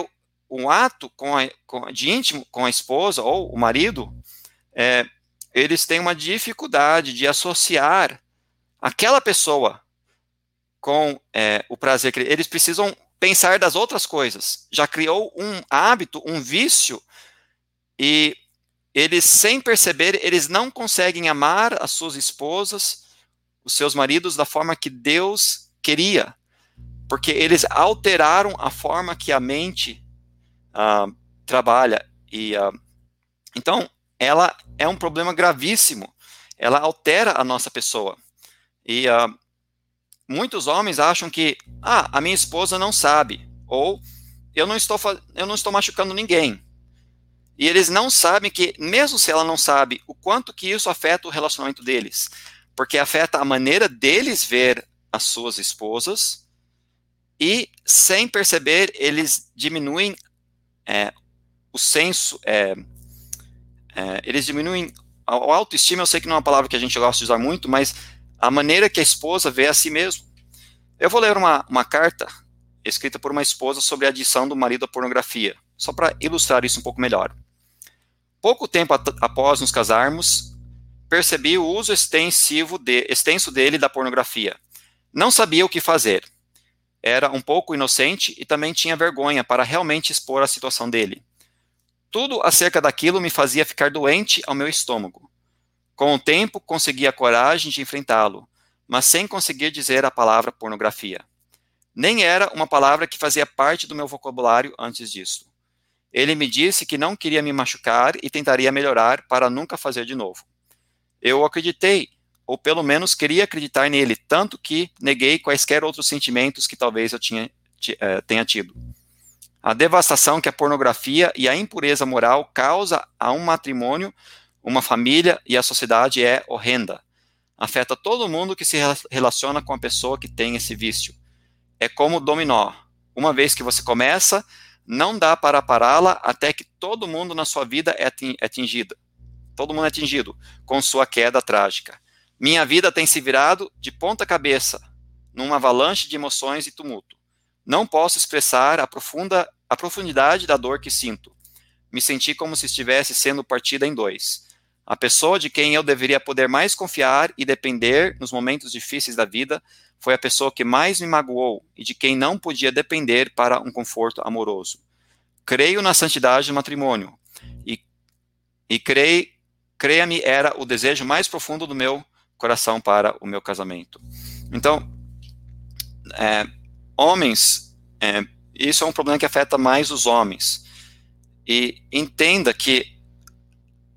um ato com a, com, de íntimo com a esposa ou o marido, é, eles têm uma dificuldade de associar aquela pessoa com é, o prazer que eles precisam pensar das outras coisas. Já criou um hábito, um vício, e eles, sem perceber, eles não conseguem amar as suas esposas, os seus maridos, da forma que Deus queria, porque eles alteraram a forma que a mente uh, trabalha. E, uh, então, ela é um problema gravíssimo. Ela altera a nossa pessoa. E uh, muitos homens acham que, ah, a minha esposa não sabe, ou eu não estou, eu não estou machucando ninguém. E eles não sabem que, mesmo se ela não sabe, o quanto que isso afeta o relacionamento deles, porque afeta a maneira deles ver as suas esposas, e sem perceber, eles diminuem é, o senso, é, é, eles diminuem a autoestima, eu sei que não é uma palavra que a gente gosta de usar muito, mas a maneira que a esposa vê a si mesmo. Eu vou ler uma, uma carta escrita por uma esposa sobre a adição do marido à pornografia, só para ilustrar isso um pouco melhor. Pouco tempo após nos casarmos, percebi o uso extensivo de, extenso dele da pornografia. Não sabia o que fazer. Era um pouco inocente e também tinha vergonha para realmente expor a situação dele. Tudo acerca daquilo me fazia ficar doente ao meu estômago. Com o tempo, consegui a coragem de enfrentá-lo, mas sem conseguir dizer a palavra pornografia. Nem era uma palavra que fazia parte do meu vocabulário antes disso. Ele me disse que não queria me machucar e tentaria melhorar para nunca fazer de novo. Eu acreditei, ou pelo menos queria acreditar nele, tanto que neguei quaisquer outros sentimentos que talvez eu tinha, eh, tenha tido. A devastação que a pornografia e a impureza moral causa a um matrimônio, uma família e a sociedade é horrenda afeta todo mundo que se relaciona com a pessoa que tem esse vício. É como dominó. Uma vez que você começa, não dá para pará-la até que todo mundo na sua vida é, é atingido. Todo mundo é atingido com sua queda trágica. Minha vida tem se virado de ponta cabeça, numa avalanche de emoções e tumulto. Não posso expressar a profunda a profundidade da dor que sinto. Me senti como se estivesse sendo partida em dois. A pessoa de quem eu deveria poder mais confiar e depender nos momentos difíceis da vida foi a pessoa que mais me magoou e de quem não podia depender para um conforto amoroso. Creio na santidade do matrimônio e, e creio, creia-me, era o desejo mais profundo do meu coração para o meu casamento. Então, é, homens, é, isso é um problema que afeta mais os homens. E entenda que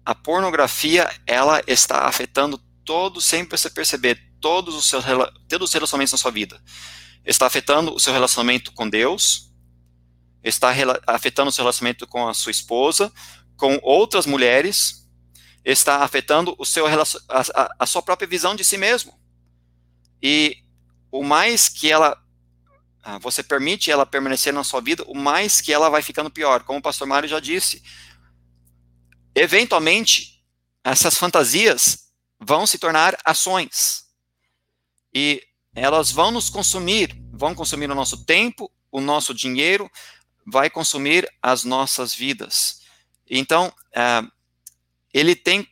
a pornografia, ela está afetando todos, sem você perceber, todos os seus todos os relacionamentos na sua vida. Está afetando o seu relacionamento com Deus, está afetando o seu relacionamento com a sua esposa, com outras mulheres, está afetando o seu, a, a sua própria visão de si mesmo. E o mais que ela ah, você permite ela permanecer na sua vida, o mais que ela vai ficando pior. Como o pastor Mário já disse, eventualmente essas fantasias vão se tornar ações. E elas vão nos consumir, vão consumir o nosso tempo, o nosso dinheiro, vai consumir as nossas vidas. Então, uh, ele tem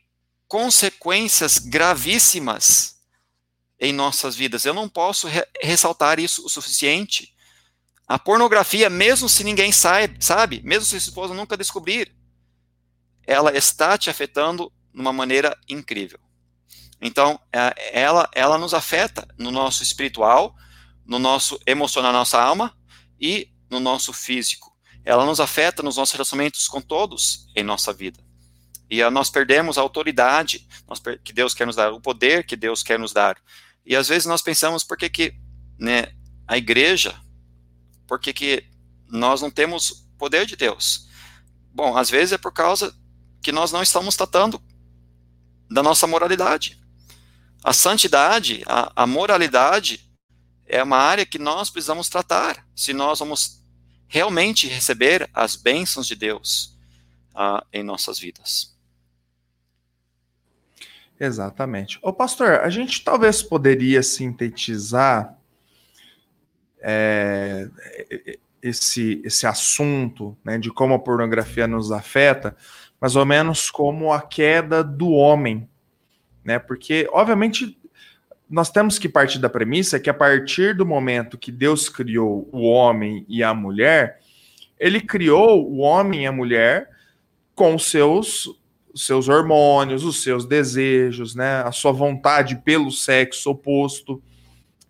consequências gravíssimas em nossas vidas. Eu não posso re ressaltar isso o suficiente. A pornografia, mesmo se ninguém sabe, sabe, mesmo se sua esposa nunca descobrir, ela está te afetando de uma maneira incrível. Então, é, ela, ela nos afeta no nosso espiritual, no nosso emocional, na nossa alma e no nosso físico. Ela nos afeta nos nossos relacionamentos com todos em nossa vida. E a, nós perdemos a autoridade que Deus quer nos dar, o poder que Deus quer nos dar. E às vezes nós pensamos por que, que né, a igreja, por que, que nós não temos poder de Deus? Bom, às vezes é por causa que nós não estamos tratando da nossa moralidade. A santidade, a, a moralidade, é uma área que nós precisamos tratar se nós vamos realmente receber as bênçãos de Deus uh, em nossas vidas. Exatamente. Ô pastor, a gente talvez poderia sintetizar é, esse, esse assunto né, de como a pornografia nos afeta, mais ou menos como a queda do homem, né? Porque, obviamente, nós temos que partir da premissa que a partir do momento que Deus criou o homem e a mulher, ele criou o homem e a mulher com seus os seus hormônios, os seus desejos, né, a sua vontade pelo sexo oposto,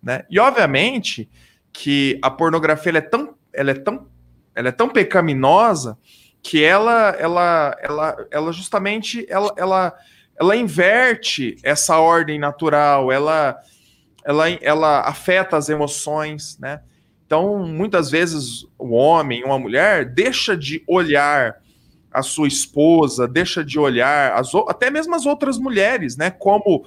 né? E obviamente que a pornografia é tão, ela é tão, ela é tão pecaminosa que ela, ela, ela, ela justamente, ela, ela, ela inverte essa ordem natural, ela, ela, ela afeta as emoções, né? Então, muitas vezes o homem, uma mulher, deixa de olhar a sua esposa, deixa de olhar as, até mesmo as outras mulheres, né? Como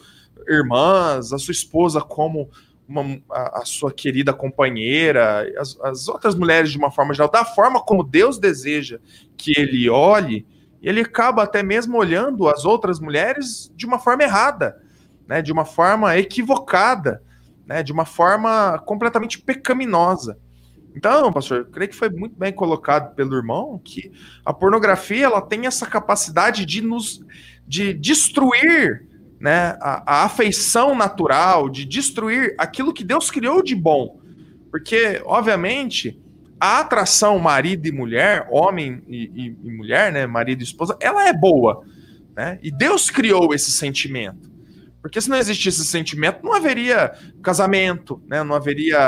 irmãs, a sua esposa como uma, a, a, sua querida companheira, as, as, outras mulheres de uma forma geral, da forma como Deus deseja que ele olhe, ele acaba até mesmo olhando as outras mulheres de uma forma errada, né? De uma forma equivocada, né? De uma forma completamente pecaminosa. Então, pastor, creio que foi muito bem colocado pelo irmão que a pornografia ela tem essa capacidade de nos de destruir né, a, a afeição natural, de destruir aquilo que Deus criou de bom. Porque, obviamente, a atração marido e mulher, homem e, e, e mulher, né, marido e esposa, ela é boa. Né? E Deus criou esse sentimento. Porque se não existisse esse sentimento, não haveria casamento, né? não haveria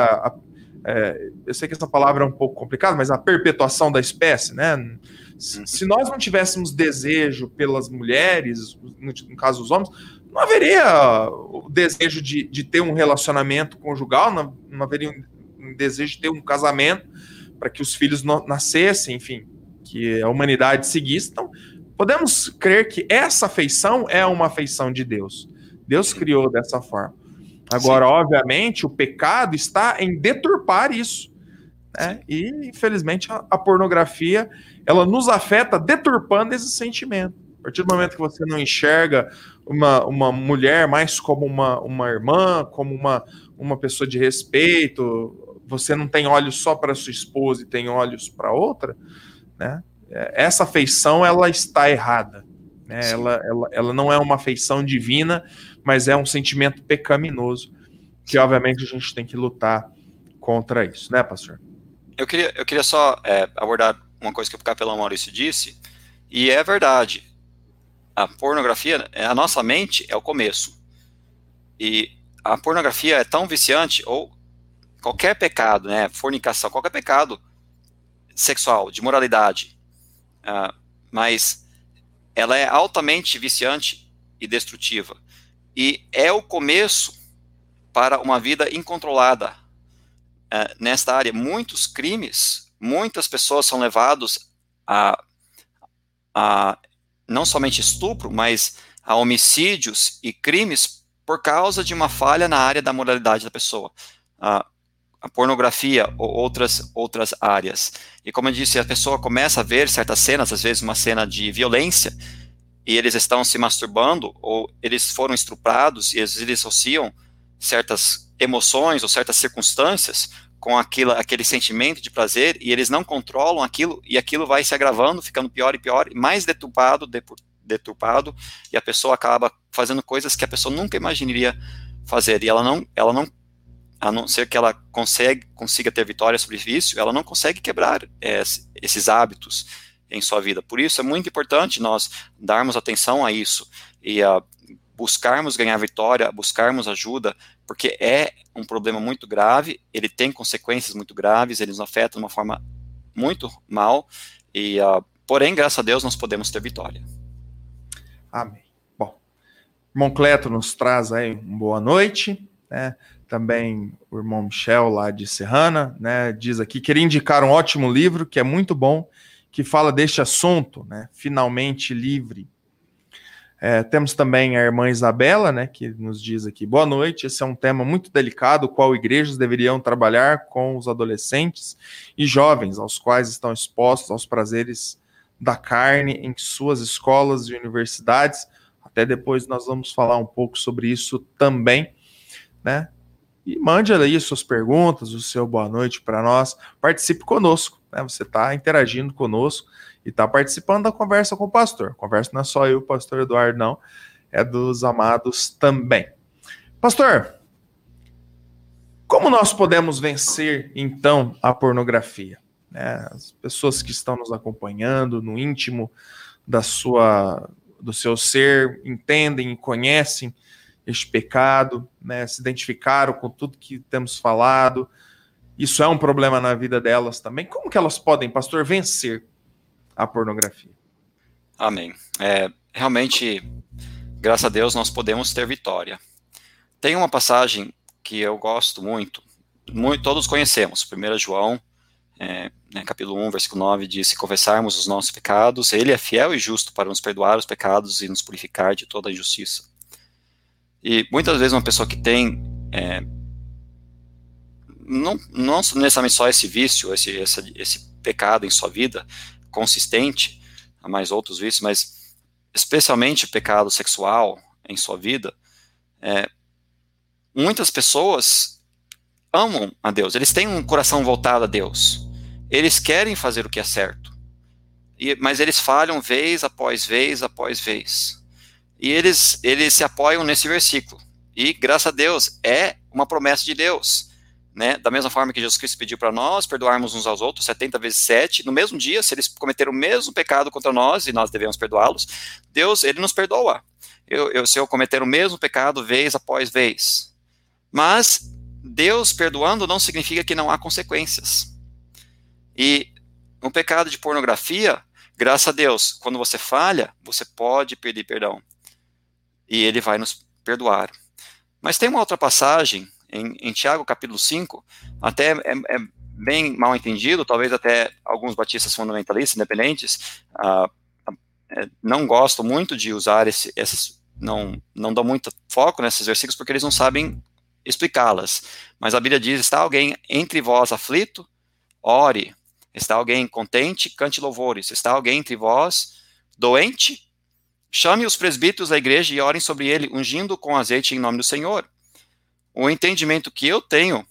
é, eu sei que essa palavra é um pouco complicada, mas a perpetuação da espécie, né? Se, se nós não tivéssemos desejo pelas mulheres, no, no, caso os homens, não haveria o desejo de, de ter um relacionamento conjugal, não, não haveria um, um, desejo de ter um casamento para que os filhos no, nascessem, enfim, que a humanidade seguisse. Então, podemos crer que essa afeição é uma afeição de Deus. Deus criou dessa forma. Agora, Sim. obviamente, o pecado está em deturpar isso. Né? E, infelizmente, a, a, pornografia ela nos afeta deturpando esse sentimento. A partir do momento que você não enxerga uma, uma mulher mais como uma, uma irmã, como uma, uma pessoa de respeito, você não tem olhos só para sua esposa e tem olhos para outra, né? É, essa afeição ela está errada. Né? Ela, ela, ela não é uma afeição divina, mas é um sentimento pecaminoso que, obviamente, a gente tem que lutar contra isso, né, pastor? Eu queria, eu queria só é, abordar uma coisa que o capelão Maurício disse, e é verdade. A pornografia, a nossa mente é o começo. E a pornografia é tão viciante, ou qualquer pecado, né, fornicação, qualquer pecado sexual, de moralidade, uh, mas ela é altamente viciante e destrutiva. E é o começo para uma vida incontrolada uh, nesta área. Muitos crimes, muitas pessoas são levados a, a não somente estupro, mas a homicídios e crimes por causa de uma falha na área da moralidade da pessoa. A pornografia ou outras, outras áreas. E como eu disse, a pessoa começa a ver certas cenas, às vezes uma cena de violência, e eles estão se masturbando, ou eles foram estuprados, e eles associam certas emoções ou certas circunstâncias com aquilo, aquele sentimento de prazer, e eles não controlam aquilo, e aquilo vai se agravando, ficando pior e pior, mais deturpado, deturpado, e a pessoa acaba fazendo coisas que a pessoa nunca imaginaria fazer, e ela não, ela não a não ser que ela consegue, consiga ter vitória sobre vício, ela não consegue quebrar é, esses hábitos em sua vida. Por isso é muito importante nós darmos atenção a isso e a buscarmos ganhar vitória, buscarmos ajuda, porque é um problema muito grave, ele tem consequências muito graves, ele nos afeta de uma forma muito mal, e uh, porém, graças a Deus, nós podemos ter vitória. Amém. Bom, irmão Cleto nos traz aí uma boa noite, né? também o irmão Michel, lá de Serrana, né, diz aqui, queria indicar um ótimo livro, que é muito bom, que fala deste assunto, né, finalmente livre. É, temos também a irmã Isabela, né, que nos diz aqui, boa noite, esse é um tema muito delicado, qual igrejas deveriam trabalhar com os adolescentes e jovens, aos quais estão expostos aos prazeres da carne em suas escolas e universidades. Até depois nós vamos falar um pouco sobre isso também, né? E mande aí suas perguntas, o seu boa noite para nós. Participe conosco, né? Você está interagindo conosco e está participando da conversa com o pastor. conversa não é só eu, pastor Eduardo, não. É dos amados também. Pastor, como nós podemos vencer, então, a pornografia? Né? As pessoas que estão nos acompanhando no íntimo da sua, do seu ser entendem e conhecem este pecado, né, se identificaram com tudo que temos falado. Isso é um problema na vida delas também. Como que elas podem, pastor, vencer a pornografia? Amém. É, realmente, graças a Deus, nós podemos ter vitória. Tem uma passagem que eu gosto muito, muito todos conhecemos, 1 João, é, né, capítulo 1, versículo 9, diz, se confessarmos os nossos pecados, ele é fiel e justo para nos perdoar os pecados e nos purificar de toda injustiça. E muitas vezes uma pessoa que tem é, não, não necessariamente só esse vício, esse, esse, esse pecado em sua vida consistente, há mais outros vícios, mas especialmente pecado sexual em sua vida, é, muitas pessoas amam a Deus, eles têm um coração voltado a Deus, eles querem fazer o que é certo, e, mas eles falham vez após vez após vez. E eles, eles se apoiam nesse versículo. E, graças a Deus, é uma promessa de Deus. Né? Da mesma forma que Jesus Cristo pediu para nós perdoarmos uns aos outros 70 vezes 7, no mesmo dia, se eles cometeram o mesmo pecado contra nós e nós devemos perdoá-los, Deus, ele nos perdoa. Eu, eu, se eu cometer o mesmo pecado vez após vez. Mas Deus perdoando não significa que não há consequências. E um pecado de pornografia, graças a Deus, quando você falha, você pode pedir perdão e ele vai nos perdoar. Mas tem uma outra passagem em, em Tiago capítulo 5, até é, é, bem mal entendido, talvez até alguns batistas fundamentalistas independentes ah, é, não gostam muito de usar esse, esses, não, não dão muito foco nesses versículos porque eles não sabem explicá-las. Mas a Bíblia diz: está alguém entre vós aflito? Ore. Está alguém contente? Cante louvores. Está alguém entre vós doente? Chame os presbíteros da igreja e orem sobre ele, ungindo com azeite em nome do Senhor. O entendimento que eu tenho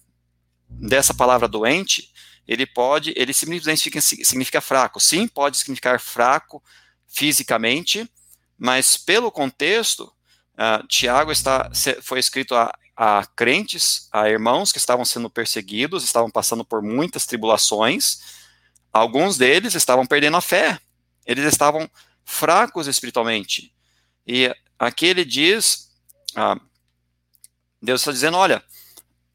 dessa palavra doente, ele pode, ele simplesmente significa, significa fraco. Sim, pode significar fraco fisicamente, mas pelo contexto, uh, Tiago está, foi escrito a, a crentes, a irmãos que estavam sendo perseguidos, estavam passando por muitas tribulações. Alguns deles estavam perdendo a fé. Eles estavam fracos espiritualmente. E aqui ele diz, ah, Deus está dizendo, olha,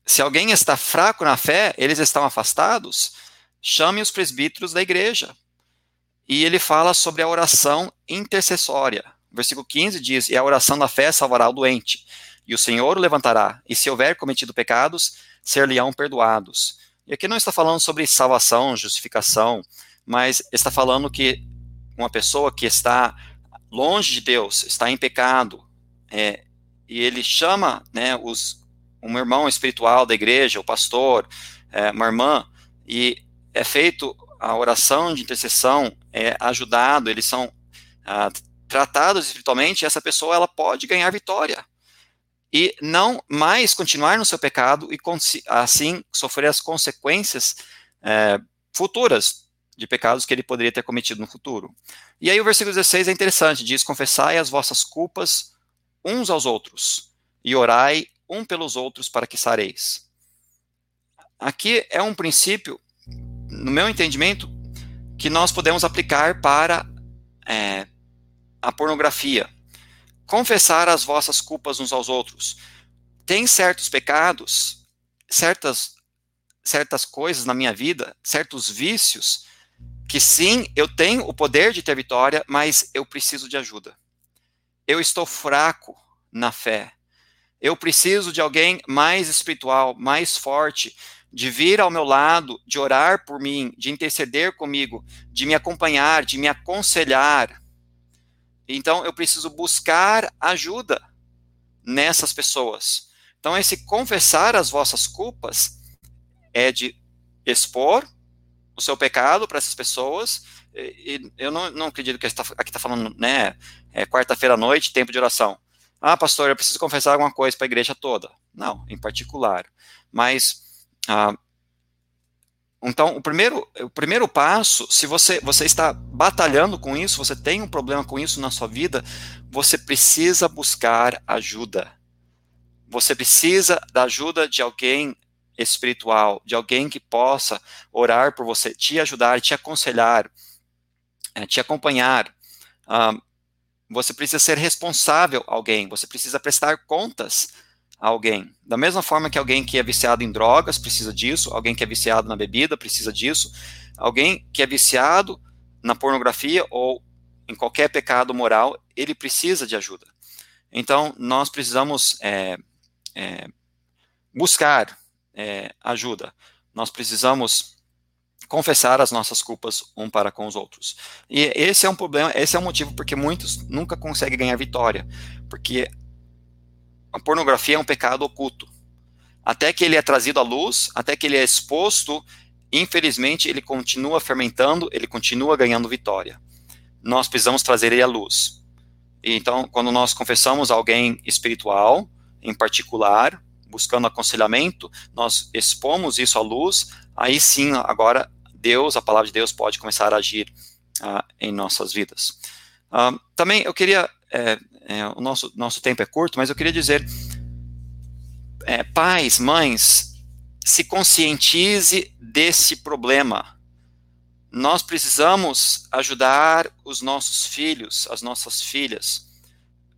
se alguém está fraco na fé, eles estão afastados, chame os presbíteros da igreja. E ele fala sobre a oração intercessória. Versículo 15 diz: E a oração da fé salvará o doente, e o Senhor o levantará, e se houver cometido pecados, ser-lhe-ão perdoados. E aqui não está falando sobre salvação, justificação, mas está falando que uma pessoa que está longe de Deus, está em pecado, é, e ele chama né, os, um irmão espiritual da igreja, o pastor, é, uma irmã, e é feito a oração de intercessão, é ajudado, eles são ah, tratados espiritualmente, essa pessoa ela pode ganhar vitória e não mais continuar no seu pecado e assim sofrer as consequências é, futuras de pecados que ele poderia ter cometido no futuro. E aí o versículo 16 é interessante, diz: Confessai as vossas culpas uns aos outros, e orai um pelos outros para que sareis. Aqui é um princípio, no meu entendimento, que nós podemos aplicar para é, a pornografia. Confessar as vossas culpas uns aos outros. Tem certos pecados, certas certas coisas na minha vida, certos vícios que sim, eu tenho o poder de ter vitória, mas eu preciso de ajuda. Eu estou fraco na fé. Eu preciso de alguém mais espiritual, mais forte, de vir ao meu lado, de orar por mim, de interceder comigo, de me acompanhar, de me aconselhar. Então eu preciso buscar ajuda nessas pessoas. Então esse confessar as vossas culpas é de expor o seu pecado para essas pessoas. E, eu não, não acredito que aqui está falando, né, é quarta-feira à noite, tempo de oração. Ah, pastor, eu preciso confessar alguma coisa para a igreja toda. Não, em particular. Mas, ah, então, o primeiro, o primeiro passo, se você, você está batalhando com isso, você tem um problema com isso na sua vida, você precisa buscar ajuda. Você precisa da ajuda de alguém espiritual, de alguém que possa orar por você, te ajudar, te aconselhar, é, te acompanhar. Um, você precisa ser responsável a alguém, você precisa prestar contas a alguém. Da mesma forma que alguém que é viciado em drogas precisa disso, alguém que é viciado na bebida precisa disso, alguém que é viciado na pornografia ou em qualquer pecado moral, ele precisa de ajuda. Então, nós precisamos é, é, buscar é, ajuda. Nós precisamos confessar as nossas culpas um para com os outros. E esse é um problema, esse é um motivo porque muitos nunca conseguem ganhar vitória, porque a pornografia é um pecado oculto. Até que ele é trazido à luz, até que ele é exposto, infelizmente ele continua fermentando, ele continua ganhando vitória. Nós precisamos trazer ele à luz. Então, quando nós confessamos alguém espiritual, em particular, buscando aconselhamento, nós expomos isso à luz, aí sim, agora Deus, a palavra de Deus pode começar a agir uh, em nossas vidas. Uh, também eu queria, é, é, o nosso, nosso tempo é curto, mas eu queria dizer, é, pais, mães, se conscientize desse problema. Nós precisamos ajudar os nossos filhos, as nossas filhas.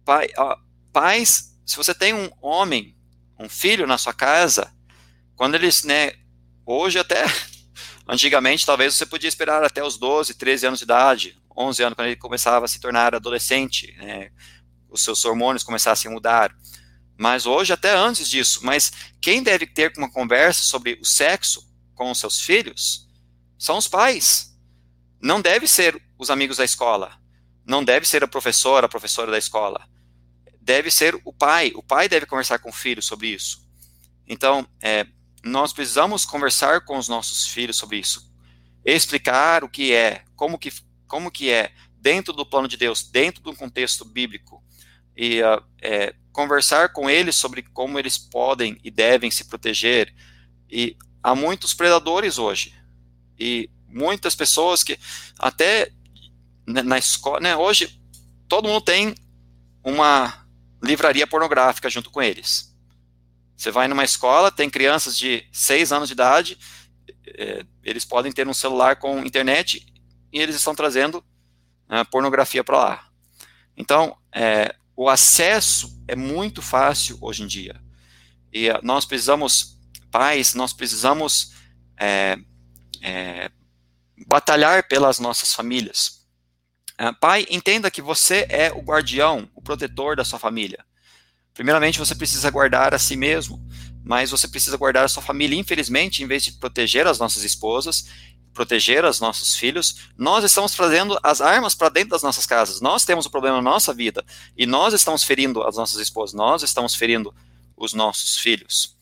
Pai, uh, pais, se você tem um homem um filho na sua casa, quando eles, né, hoje até, [laughs] antigamente talvez você podia esperar até os 12, 13 anos de idade, 11 anos, quando ele começava a se tornar adolescente, né, os seus hormônios começassem a mudar. Mas hoje, até antes disso, mas quem deve ter uma conversa sobre o sexo com os seus filhos são os pais. Não deve ser os amigos da escola. Não deve ser a professora, a professora da escola deve ser o pai. O pai deve conversar com o filho sobre isso. Então, é, nós precisamos conversar com os nossos filhos sobre isso. Explicar o que é, como que, como que é, dentro do plano de Deus, dentro do contexto bíblico. E uh, é, conversar com eles sobre como eles podem e devem se proteger. E há muitos predadores hoje. E muitas pessoas que até na escola, né, hoje todo mundo tem uma livraria pornográfica junto com eles. Você vai numa escola, tem crianças de 6 anos de idade, é, eles podem ter um celular com internet e eles estão trazendo é, pornografia para lá. Então, é, o acesso é muito fácil hoje em dia. E nós precisamos pais, nós precisamos é, é, batalhar pelas nossas famílias. Uh, pai, entenda que você é o guardião, o protetor da sua família. Primeiramente, você precisa guardar a si mesmo, mas você precisa guardar a sua família. Infelizmente, em vez de proteger as nossas esposas, proteger os nossos filhos, nós estamos trazendo as armas para dentro das nossas casas. Nós temos o um problema na nossa vida e nós estamos ferindo as nossas esposas, nós estamos ferindo os nossos filhos.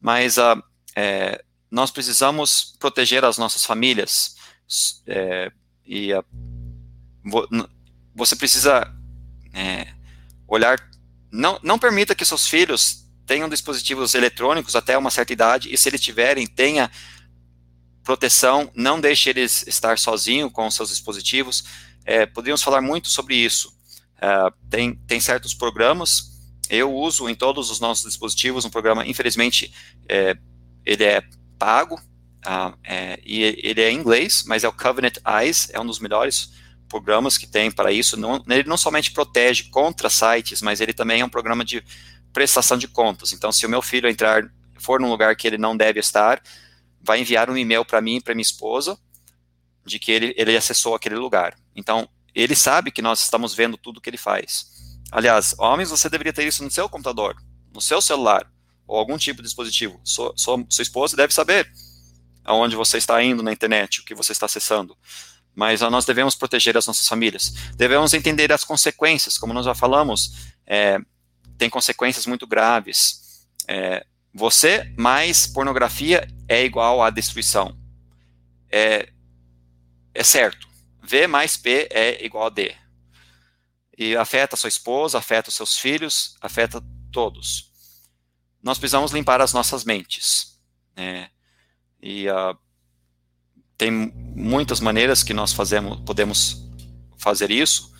Mas uh, é, nós precisamos proteger as nossas famílias é, e você precisa é, olhar. Não, não permita que seus filhos tenham dispositivos eletrônicos até uma certa idade e se eles tiverem, tenha proteção, não deixe eles estar sozinhos com seus dispositivos. É, poderíamos falar muito sobre isso. É, tem, tem certos programas, eu uso em todos os nossos dispositivos um programa, infelizmente, é, ele é pago, uh, é, e ele é em inglês, mas é o Covenant Eyes, é um dos melhores programas que tem para isso. Não, ele não somente protege contra sites, mas ele também é um programa de prestação de contas. Então, se o meu filho entrar, for num lugar que ele não deve estar, vai enviar um e-mail para mim e para minha esposa de que ele, ele acessou aquele lugar. Então, ele sabe que nós estamos vendo tudo que ele faz. Aliás, homens, você deveria ter isso no seu computador, no seu celular, ou algum tipo de dispositivo. Sua, sua, sua esposa deve saber aonde você está indo na internet, o que você está acessando. Mas nós devemos proteger as nossas famílias. Devemos entender as consequências, como nós já falamos, é, tem consequências muito graves. É, você mais pornografia é igual a destruição. É, é certo. V mais P é igual a D. E afeta sua esposa, afeta os seus filhos, afeta todos. Nós precisamos limpar as nossas mentes. Né? E uh, tem muitas maneiras que nós fazemos, podemos fazer isso,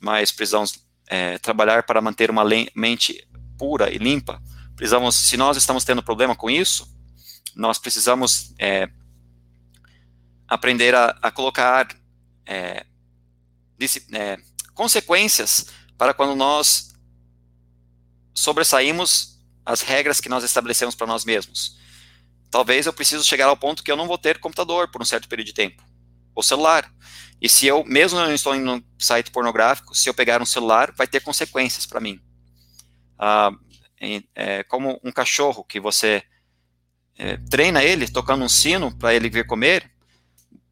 mas precisamos é, trabalhar para manter uma mente pura e limpa precisamos, se nós estamos tendo problema com isso, nós precisamos é, aprender a, a colocar é, é, consequências para quando nós sobressaímos as regras que nós estabelecemos para nós mesmos. Talvez eu preciso chegar ao ponto que eu não vou ter computador por um certo período de tempo, ou celular. E se eu, mesmo não estou em um site pornográfico, se eu pegar um celular, vai ter consequências para mim. Ah, é, como um cachorro que você é, treina ele tocando um sino para ele vir comer,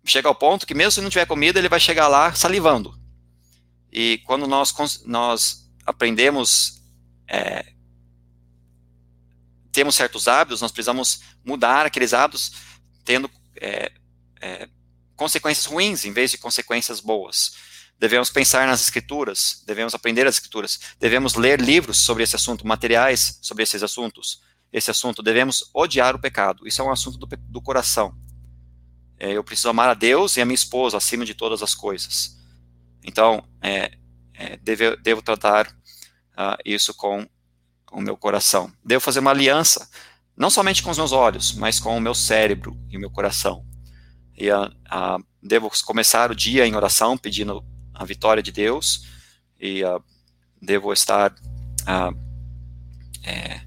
chega ao ponto que mesmo se não tiver comida, ele vai chegar lá salivando. E quando nós, nós aprendemos, é, temos certos hábitos, nós precisamos mudar aqueles hábitos tendo é, é, consequências ruins em vez de consequências boas. Devemos pensar nas escrituras, devemos aprender as escrituras, devemos ler livros sobre esse assunto, materiais sobre esses assuntos, esse assunto. Devemos odiar o pecado. Isso é um assunto do, do coração. É, eu preciso amar a Deus e a minha esposa acima de todas as coisas. Então, é, é, deve, devo tratar uh, isso com o meu coração. Devo fazer uma aliança, não somente com os meus olhos, mas com o meu cérebro e o meu coração. E uh, uh, devo começar o dia em oração, pedindo a vitória de Deus e uh, devo estar uh, é,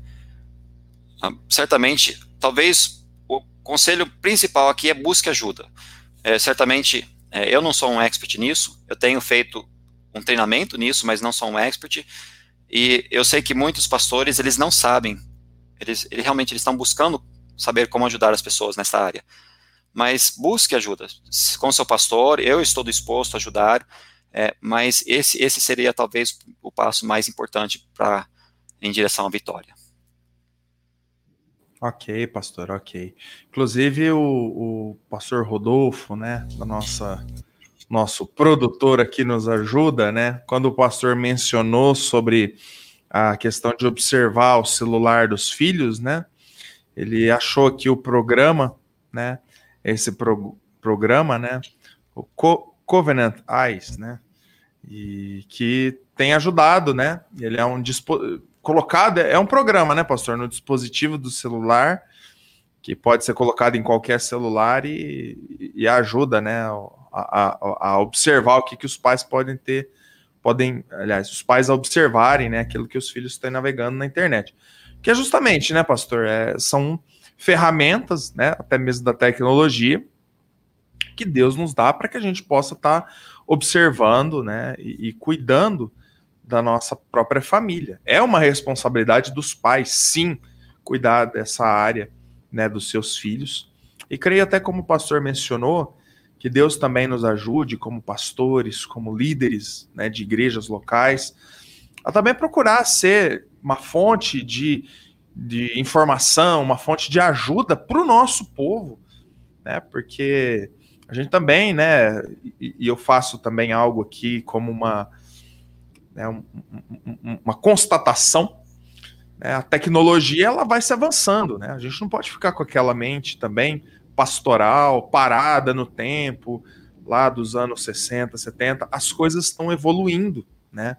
uh, certamente, talvez o conselho principal aqui é busque ajuda. É, certamente, é, eu não sou um expert nisso, eu tenho feito um treinamento nisso, mas não sou um expert, e eu sei que muitos pastores, eles não sabem, eles, eles realmente eles estão buscando saber como ajudar as pessoas nessa área. Mas busque ajuda com seu pastor, eu estou disposto a ajudar, é, mas esse, esse seria talvez o passo mais importante para em direção à vitória. Ok, pastor, ok. Inclusive o, o pastor Rodolfo, né, da nossa nosso produtor aqui nos ajuda, né? Quando o pastor mencionou sobre a questão de observar o celular dos filhos, né? Ele achou aqui o programa, né? Esse pro, programa, né? O Co Covenant Eyes, né? E que tem ajudado, né? Ele é um colocado, é um programa, né, pastor, no dispositivo do celular, que pode ser colocado em qualquer celular e, e ajuda, né, a, a, a, observar o que, que os pais podem ter, podem, aliás, os pais observarem, né, aquilo que os filhos estão navegando na internet. Que é justamente, né, pastor, é, são ferramentas, né, até mesmo da tecnologia, que Deus nos dá para que a gente possa estar tá observando né, e, e cuidando da nossa própria família. É uma responsabilidade dos pais, sim, cuidar dessa área né, dos seus filhos. E creio até como o pastor mencionou, que Deus também nos ajude como pastores, como líderes né, de igrejas locais, a também procurar ser uma fonte de, de informação, uma fonte de ajuda para o nosso povo, né? Porque a gente também, né? E, e eu faço também algo aqui como uma, né, um, um, uma constatação. Né, a tecnologia ela vai se avançando, né? A gente não pode ficar com aquela mente também pastoral, parada no tempo, lá dos anos 60, 70. As coisas estão evoluindo, né?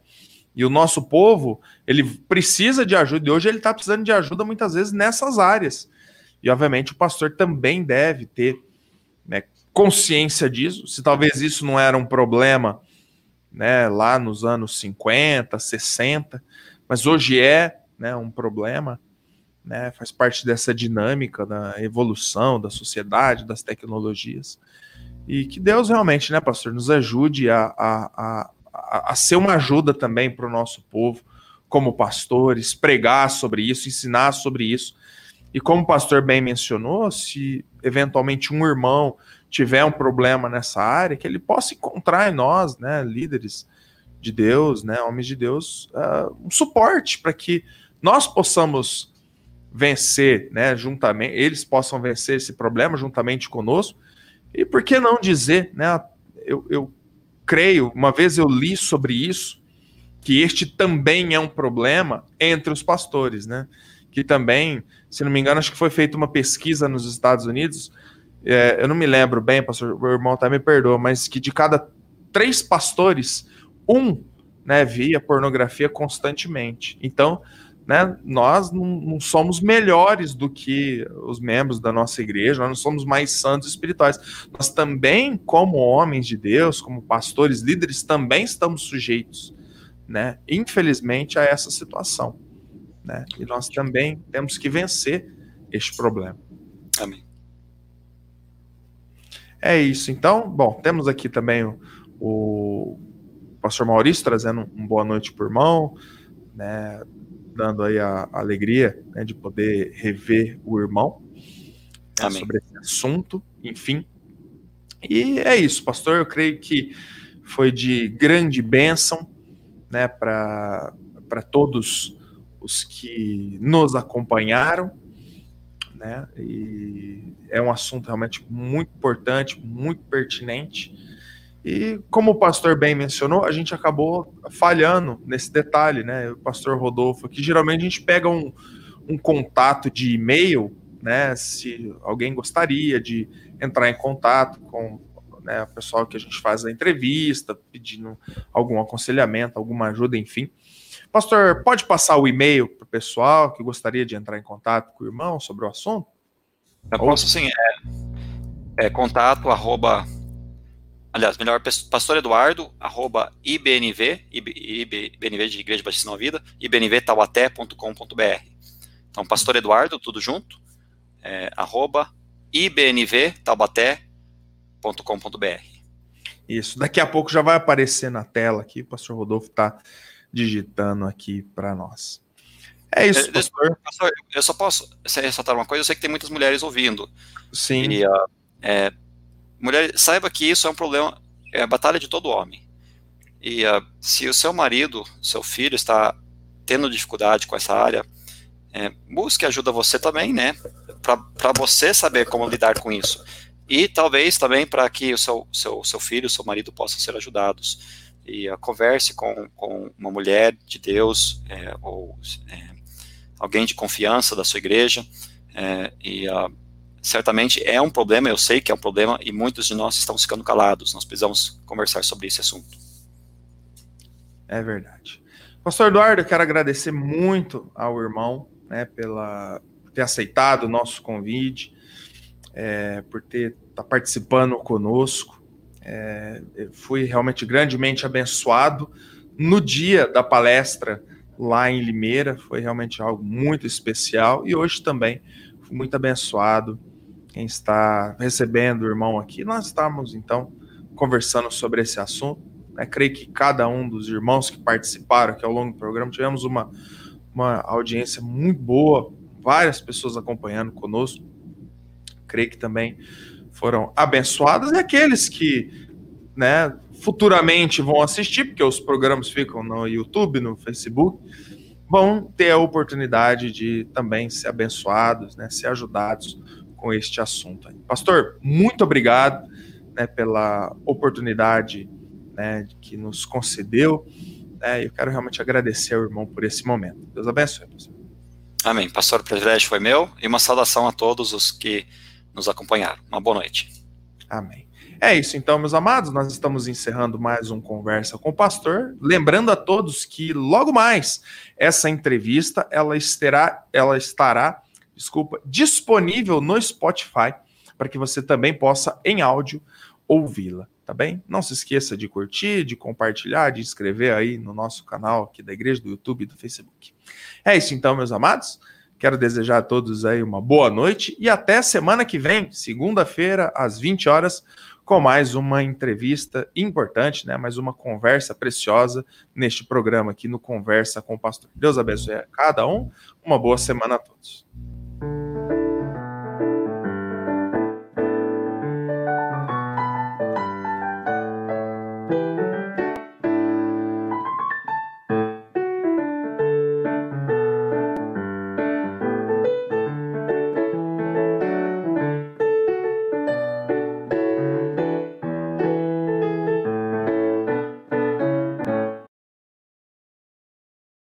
E o nosso povo, ele precisa de ajuda, e hoje ele está precisando de ajuda muitas vezes nessas áreas. E, obviamente, o pastor também deve ter né, consciência disso. Se talvez isso não era um problema né, lá nos anos 50, 60, mas hoje é né, um problema, né, faz parte dessa dinâmica da evolução da sociedade, das tecnologias. E que Deus realmente, né, pastor, nos ajude a, a, a, a, ser uma ajuda também para o nosso povo, como pastores, pregar sobre isso, ensinar sobre isso. E como o pastor bem mencionou, se eventualmente um irmão tiver um problema nessa área, que ele possa encontrar em nós, né, líderes de Deus, né, homens de Deus, uh, um suporte para que nós possamos vencer, né, juntamente, eles possam vencer esse problema juntamente conosco. E por que não dizer, né, eu, eu creio, uma vez eu li sobre isso, que este também é um problema entre os pastores, né? Que também, se não me engano, acho que foi feita uma pesquisa nos Estados Unidos, é, eu não me lembro bem, pastor, o irmão até me perdoa, mas que de cada três pastores, um né, via pornografia constantemente. Então, né, nós não, não, somos melhores do que os membros da nossa igreja, nós não somos mais santos espirituais. Nós também, como homens de Deus, como pastores, líderes, também estamos sujeitos, né, infelizmente, a essa situação. Né, e nós também temos que vencer este problema. Amém. É isso. Então, bom, temos aqui também o, o pastor Maurício trazendo um boa noite por irmão, né, dando aí a, a alegria né, de poder rever o irmão né, sobre esse assunto, enfim. E é isso, pastor. Eu creio que foi de grande bênção né, para todos os que nos acompanharam. Né, e é um assunto realmente muito importante, muito pertinente. E como o pastor bem mencionou, a gente acabou falhando nesse detalhe, né? O pastor Rodolfo aqui, geralmente a gente pega um, um contato de e-mail, né? Se alguém gostaria de entrar em contato com né, o pessoal que a gente faz a entrevista, pedindo algum aconselhamento, alguma ajuda, enfim. Pastor, pode passar o e-mail para o pessoal que gostaria de entrar em contato com o irmão sobre o assunto? Eu posso sim, é, é contato arroba aliás, melhor, pastor Eduardo, arroba ibnv, ibnv de Igreja Batista Nova Vida, ibnvtauaté.com.br. Então, pastor Eduardo, tudo junto, é, arroba ibnvtaubaté.com.br. Isso, daqui a pouco já vai aparecer na tela aqui, o pastor Rodolfo está digitando aqui para nós. É isso, é, pastor. pastor. Eu só posso ressaltar uma coisa, eu sei que tem muitas mulheres ouvindo. Sim. E, uh, é, mulher, saiba que isso é um problema, é a batalha de todo homem. E uh, se o seu marido, seu filho está tendo dificuldade com essa área, é, busque ajuda você também, né? Para você saber como lidar com isso. E talvez também para que o seu, seu, seu filho, seu marido possam ser ajudados. E uh, converse com, com uma mulher de Deus, é, ou é, alguém de confiança da sua igreja, é, e uh, certamente é um problema, eu sei que é um problema, e muitos de nós estamos ficando calados. Nós precisamos conversar sobre esse assunto. É verdade. Pastor Eduardo, eu quero agradecer muito ao irmão né, pela, por ter aceitado o nosso convite, é, por ter tá participando conosco. É, fui realmente grandemente abençoado no dia da palestra lá em Limeira, foi realmente algo muito especial e hoje também Fui muito abençoado. Quem está recebendo o irmão aqui, nós estamos então conversando sobre esse assunto. Né? Creio que cada um dos irmãos que participaram aqui ao longo do programa tivemos uma, uma audiência muito boa, várias pessoas acompanhando conosco. Creio que também foram abençoadas e aqueles que né, futuramente vão assistir, porque os programas ficam no YouTube, no Facebook, vão ter a oportunidade de também ser abençoados, né, ser ajudados com este assunto. Pastor, muito obrigado né, pela oportunidade né, que nos concedeu. Né, eu quero realmente agradecer ao irmão por esse momento. Deus abençoe. Pastor. Amém. Pastor, o privilégio foi meu e uma saudação a todos os que nos acompanharam. Uma boa noite. Amém. É isso, então, meus amados, nós estamos encerrando mais um Conversa com o Pastor. Lembrando a todos que logo mais essa entrevista ela estará, ela estará, desculpa, disponível no Spotify para que você também possa em áudio ouvi-la, tá bem? Não se esqueça de curtir, de compartilhar, de inscrever aí no nosso canal aqui da igreja do YouTube e do Facebook. É isso então, meus amados. Quero desejar a todos aí uma boa noite e até semana que vem, segunda-feira, às 20 horas, com mais uma entrevista importante, né? Mais uma conversa preciosa neste programa aqui no Conversa com o Pastor. Deus abençoe a cada um. Uma boa semana a todos. Música